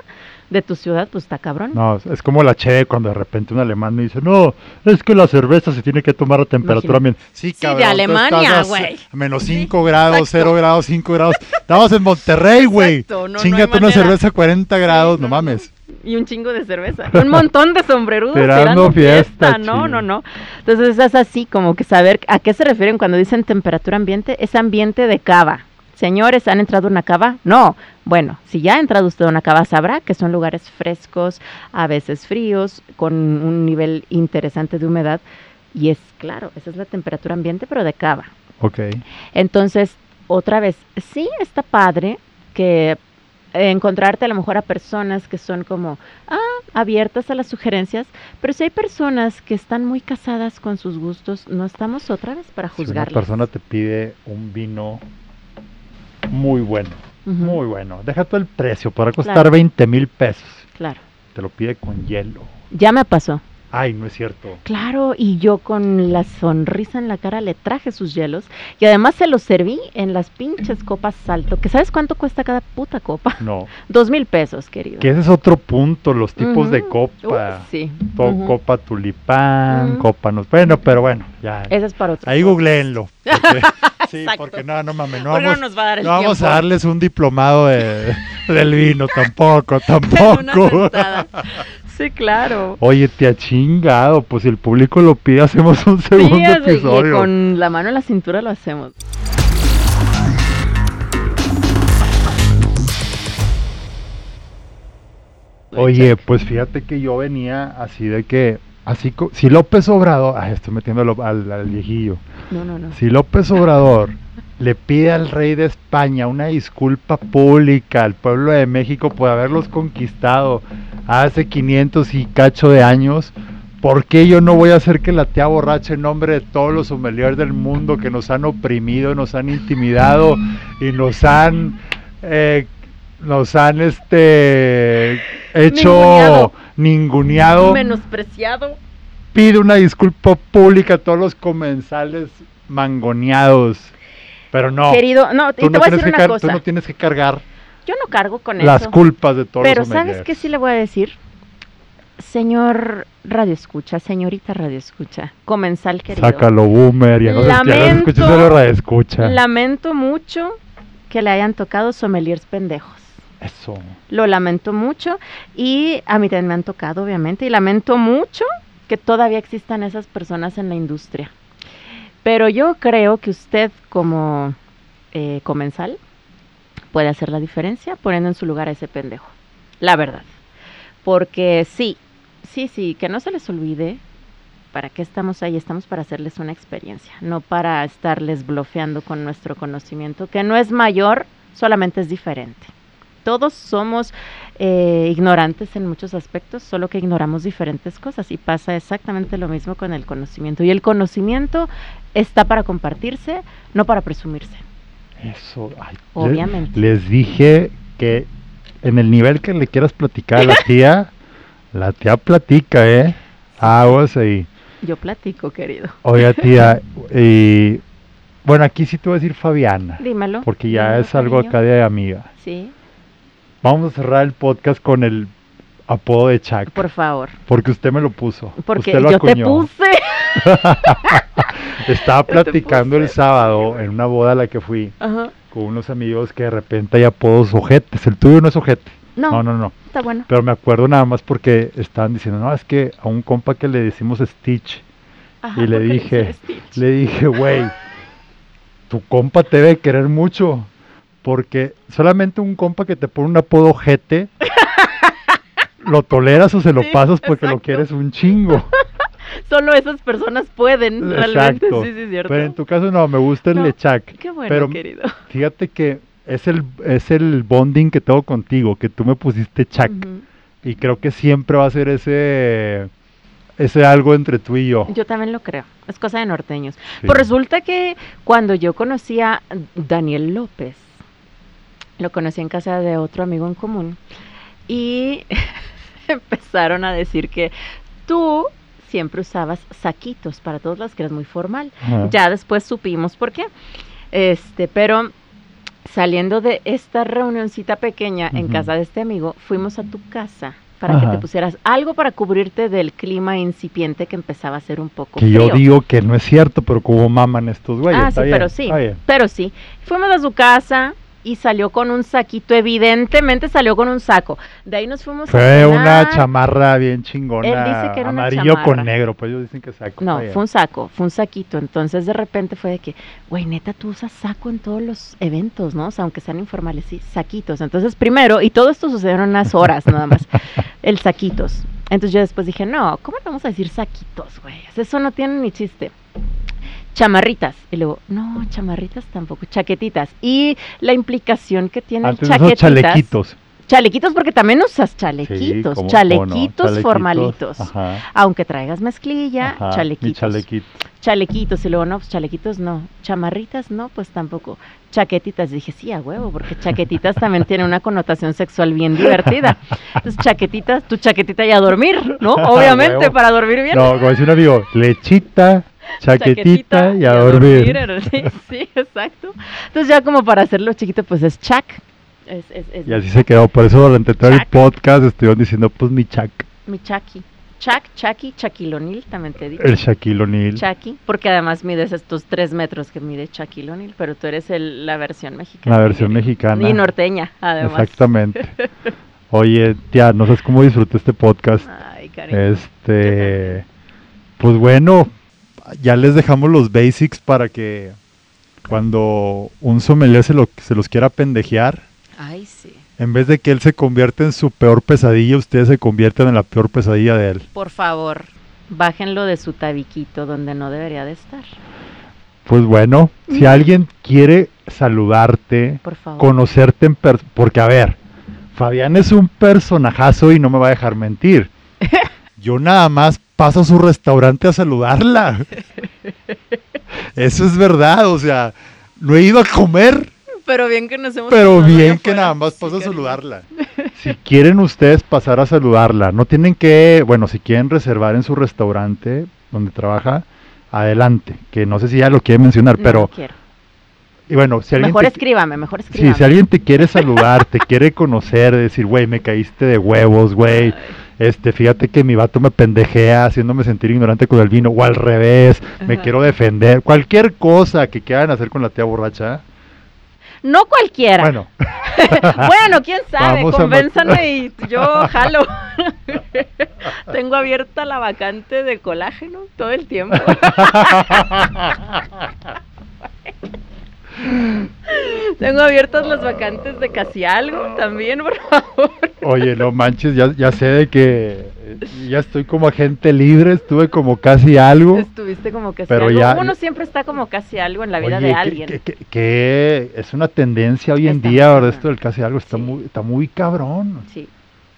de tu ciudad, pues está cabrón. No, es como la cheve cuando de repente un alemán me dice, no, es que la cerveza se tiene que tomar a temperatura ambiente. Sí, de cabrón. tú Alemania, estás a güey. Menos Sí, 5 grados, exacto. 0 grados, 5 grados. Estamos en Monterrey, güey. No, no Chingate hay una cerveza a 40 grados, no, no, no, no. mames. Y un chingo de cerveza. Un montón de sombrerudos Tirando fiesta, fiesta. No, no, no. Entonces es así como que saber a qué se refieren cuando dicen temperatura ambiente. Es ambiente de cava. Señores, ¿han entrado a una cava? No. Bueno, si ya ha entrado usted a una cava, sabrá que son lugares frescos, a veces fríos, con un nivel interesante de humedad. Y es claro, esa es la temperatura ambiente, pero de cava. Ok. Entonces, otra vez, sí está padre que encontrarte a lo mejor a personas que son como ah, abiertas a las sugerencias, pero si hay personas que están muy casadas con sus gustos, no estamos otra vez para Si una juzgarlas. persona te pide un vino muy bueno, muy bueno, deja todo el precio, para costar Claro. 20 mil pesos. Claro. Te lo pide con hielo. Ya me pasó. Ay, no es cierto. Claro, y yo con la sonrisa en la cara le traje sus hielos y además se los serví en las pinches copas salto, que ¿sabes cuánto cuesta cada puta copa? No. <laughs> Dos mil pesos, querido. Que ese es otro punto, los tipos de copa. Sí. To-. Copa tulipán, copa no. Bueno, pero bueno, ya. Ese es para otro. Ahí googleenlo. <laughs> porque- sí, porque no, no mames, no vamos, no nos va a dar el no vamos a darles un diplomado de, <laughs> del vino, tampoco, tampoco. Sí, claro. Oye, te ha chingado, pues si el público lo pide, hacemos un segundo Sí, así, y episodio. con la mano en la cintura lo hacemos. Oye, pues fíjate que yo venía así de que, así si López Obrador, ay, estoy metiéndolo al, al viejillo, No, no, no. si López Obrador le pide al rey de España una disculpa pública al pueblo de México por haberlos conquistado hace 500 y cacho de años, ¿por qué yo no voy a hacer que la tía borracha en nombre de todos los sommeliers del mundo que nos han oprimido, nos han intimidado y nos han... eh, nos han este hecho Ninguneado. ninguneado Menospreciado. pide una disculpa pública a todos los comensales mangoneados. Pero no, Querido, no, y tú, te no voy a decir que una car- tú cosa. no tienes que cargar Yo no cargo con las eso. culpas de todos Pero los ¿sabes qué sí le voy a decir? Señor Radio Escucha, señorita Radio Escucha, comensal querido. Sácalo, boomer, no Lamento- radio escucha. Lamento mucho que le hayan tocado sommeliers pendejos. Eso. Lo lamento mucho y a mí también me han tocado, obviamente, y lamento mucho que todavía existan esas personas en la industria. Pero yo creo que usted como eh, comensal puede hacer la diferencia poniendo en su lugar a ese pendejo. La verdad. Porque sí, sí, sí, que no se les olvide para qué estamos ahí. Estamos para hacerles una experiencia, no para estarles blofeando con nuestro conocimiento, que no es mayor, solamente es diferente. Todos somos eh, ignorantes en muchos aspectos, solo que ignoramos diferentes cosas y pasa exactamente lo mismo con el conocimiento. Y el conocimiento está para compartirse, no para presumirse. Eso. ay, Obviamente. les dije que en el nivel que le quieras platicar a la <laughs> tía, la tía platica, ¿eh? Aguas ahí. Yo platico, querido. Oiga, tía, <laughs> y bueno, aquí sí te voy a decir Fabiana, Dímelo. porque ya dímelo, es algo cariño. acá de amiga. Sí, Vamos a cerrar el podcast con el apodo de Chuck, por favor. porque usted me lo puso. Porque usted lo yo te acuñó. puse. <laughs> Estaba te platicando el sábado en una boda a la que fui Ajá. con unos amigos que de repente hay apodos ojetes. El tuyo no es ojete. No, No, no, no. está bueno. Pero me acuerdo nada más porque estaban diciendo, no, es que a un compa que le decimos Stitch. Ajá, y le dije, le dije, güey, tu compa te debe querer mucho. Porque solamente un compa que te pone un apodo ojete, <laughs> lo toleras o se lo Sí, pasas porque lo quieres un chingo. <laughs> Solo esas personas pueden, realmente. Exacto. Sí, sí, es cierto. Pero en tu caso no, me gusta el No, Lechak. Qué bueno, pero querido. Fíjate que es el, es el bonding que tengo contigo, que tú me pusiste Chak. Ujú. Y creo que siempre va a ser ese, ese algo entre tú y yo. Yo también lo creo. Es cosa de norteños. Sí. Pues resulta que cuando yo conocí a Daniel López, lo conocí en casa de otro amigo en común, y <laughs> empezaron a decir que tú siempre usabas saquitos para todos los que eres muy formal. Ajá. Ya después supimos por qué. Este, pero saliendo de esta reunioncita pequeña en casa de este amigo, fuimos a tu casa para que te pusieras algo para cubrirte del clima incipiente que empezaba a ser un poco Que yo digo que no es cierto, pero como maman estos güeyes. ah, sí, bien, pero sí, pero sí. Fuimos a su casa y salió con un saquito, evidentemente salió con un saco. De ahí nos fuimos a Fue una chamarra bien chingona. Él dice que era una amarillo con negro, pues ellos dicen que saco. No, fue un saco, fue un saquito. Entonces de repente fue de que, güey, neta, tú usas saco en todos los eventos, ¿no? O sea, aunque sean informales, sí, saquitos. Entonces primero, y todo esto sucedió en unas horas nada más, <laughs> el saquitos. Entonces yo después dije, no, ¿cómo le vamos a decir saquitos, güey? Eso no tiene ni chiste. Chamarritas. Y luego, no, chamarritas tampoco, chaquetitas. Y la implicación que tiene Antes chaquetitas. chalequitos. Chalequitos porque también usas Sí, chalequitos, no, chalequitos formalitos. Ajá. Aunque traigas mezclilla, ajá, chalequitos. chalequito. Chalequitos, y luego no, pues chalequitos no. Chamarritas no, pues tampoco. Chaquetitas, dije sí, a huevo, porque chaquetitas también tiene una connotación sexual bien divertida. Entonces, chaquetitas, tu chaquetita y a dormir, ¿no? <laughs> Obviamente, para dormir bien. No, como dice un amigo, lechita, chaquetita, y a dormir. <laughs> Sí, sí, exacto. Entonces, ya como para hacerlo chiquito, pues es chac. Es, es, es Y así se quedó. Por eso durante todo el podcast estuvieron diciendo, pues mi chac. mi chaki. Chac, chaki, chaquilonil, también te digo. El Shaquille O'Neal. Chucky, porque además mides estos tres metros que mide O'Neal, pero tú eres el- la versión mexicana. La versión mexicana. Y norteña, además. Exactamente. <laughs> Oye, tía, no sabes cómo disfruté este podcast. Ay, cariño. Este, pues bueno, ya les dejamos los basics para que cuando un sommelier se, lo, se los quiera pendejear, Ay, sí. en vez de que él se convierta en su peor pesadilla, ustedes se convierten en la peor pesadilla de él. Por favor, bájenlo de su tabiquito donde no debería de estar. Pues bueno, si alguien quiere saludarte, Por favor. conocerte en persona, porque a ver, Fabián es un personajazo y no me va a dejar mentir. Yo nada más paso a su restaurante a saludarla. <laughs> Eso es verdad, o sea, no he ido a comer, Pero bien que nos hemos pero bien que nada más Sí, paso a saludarla. <laughs> Si quieren ustedes pasar a saludarla, no tienen que, bueno, si quieren reservar en su restaurante donde trabaja, adelante, que no sé si ya lo quiere mencionar, No, pero no quiero. y bueno, si alguien Mejor te- escríbame, mejor Sí, escríbame. si alguien te quiere saludar, te quiere conocer, decir, güey, me caíste de huevos, güey. Este, fíjate que mi vato me pendejea haciéndome sentir ignorante con el vino, o al revés, me quiero defender. Cualquier cosa que quieran hacer con la tía borracha. No cualquiera. Bueno, <laughs> Bueno, quién sabe, convénzame y yo jalo. <laughs> Tengo abierta la vacante de colágeno todo el tiempo. <laughs> <laughs> Tengo abiertas las vacantes de casi algo también, por favor. oye, no manches, ya, ya sé de que eh, ya estoy como agente libre, estuve como casi algo. Estuviste como casi Pero algo. ya- Uno siempre está como casi algo en la vida Oye, de alguien. Que, que- que es una tendencia hoy en Está día, ¿verdad? Esto del casi algo está, Sí. muy, está muy cabrón. Sí.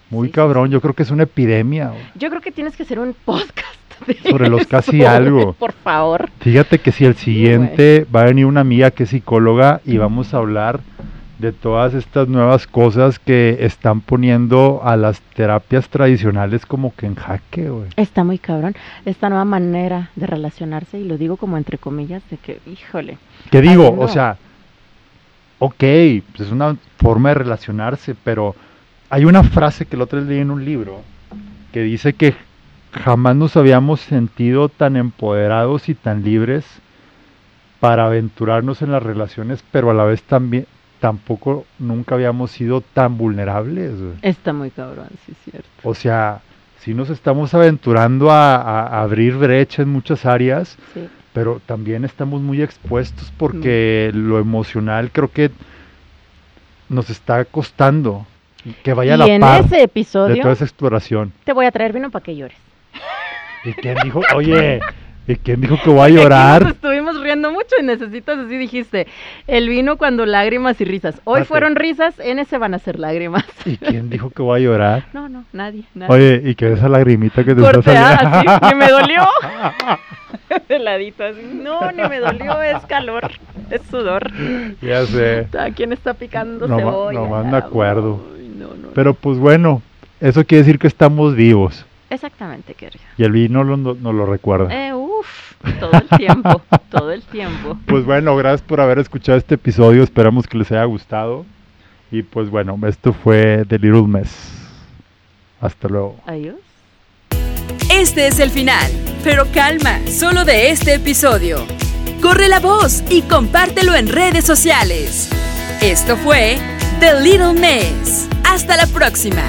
Muy Sí, cabrón, sí. yo creo que es una epidemia. Yo creo que tienes que hacer un podcast <laughs> Sobre los casi algo. Por favor. Fíjate que si el siguiente va a venir una amiga que es psicóloga y vamos a hablar de todas estas nuevas cosas que están poniendo a las terapias tradicionales como que en jaque, güey. Está muy cabrón esta nueva manera de relacionarse, y lo digo como entre comillas, de que, híjole, Que digo, Haciendo- o sea, ok, pues es una forma de relacionarse, pero hay una frase que el otro día leí en un libro que dice que jamás nos habíamos sentido tan empoderados y tan libres para aventurarnos en las relaciones, pero a la vez también tampoco nunca habíamos sido tan vulnerables. está muy cabrón, sí es cierto. O sea, si nos estamos aventurando a, abrir brecha en muchas áreas, Sí. pero también estamos muy expuestos porque lo emocional creo que nos está costando que vaya a la en par ese de episodio toda esa exploración. te voy a traer vino para que llores. ¿Y quién dijo, oye, <laughs> ¿y quién dijo que voy a Aquí nos llorar? estuvimos riendo mucho y necesitas, así dijiste, el vino cuando lágrimas y risas. Hoy fueron risas, en ese van a ser lágrimas. ¿Y quién dijo que voy a llorar? No, no, nadie, nadie. Oye, ¿y qué es esa lagrimita que te está Corteada, saliendo? así, me dolió. <laughs> De ladito, así. No, ni me dolió, es calor, es sudor. ya sé. ¿A quién está picando No cebolla? no más me acuerdo. No, no. Pero pues bueno, eso quiere decir que estamos vivos. Exactamente, querido. Y el vino lo- no- nos lo recuerda. Eh, uf, todo el tiempo, <laughs> todo el tiempo. Pues bueno, gracias por haber escuchado este episodio. Esperamos que les haya gustado. Y pues bueno, esto fue The Little Mess. Hasta luego. Adiós. Este es el final, pero calma, solo de este episodio. Corre la voz y compártelo en redes sociales. Esto fue The Little Mess. Hasta la próxima.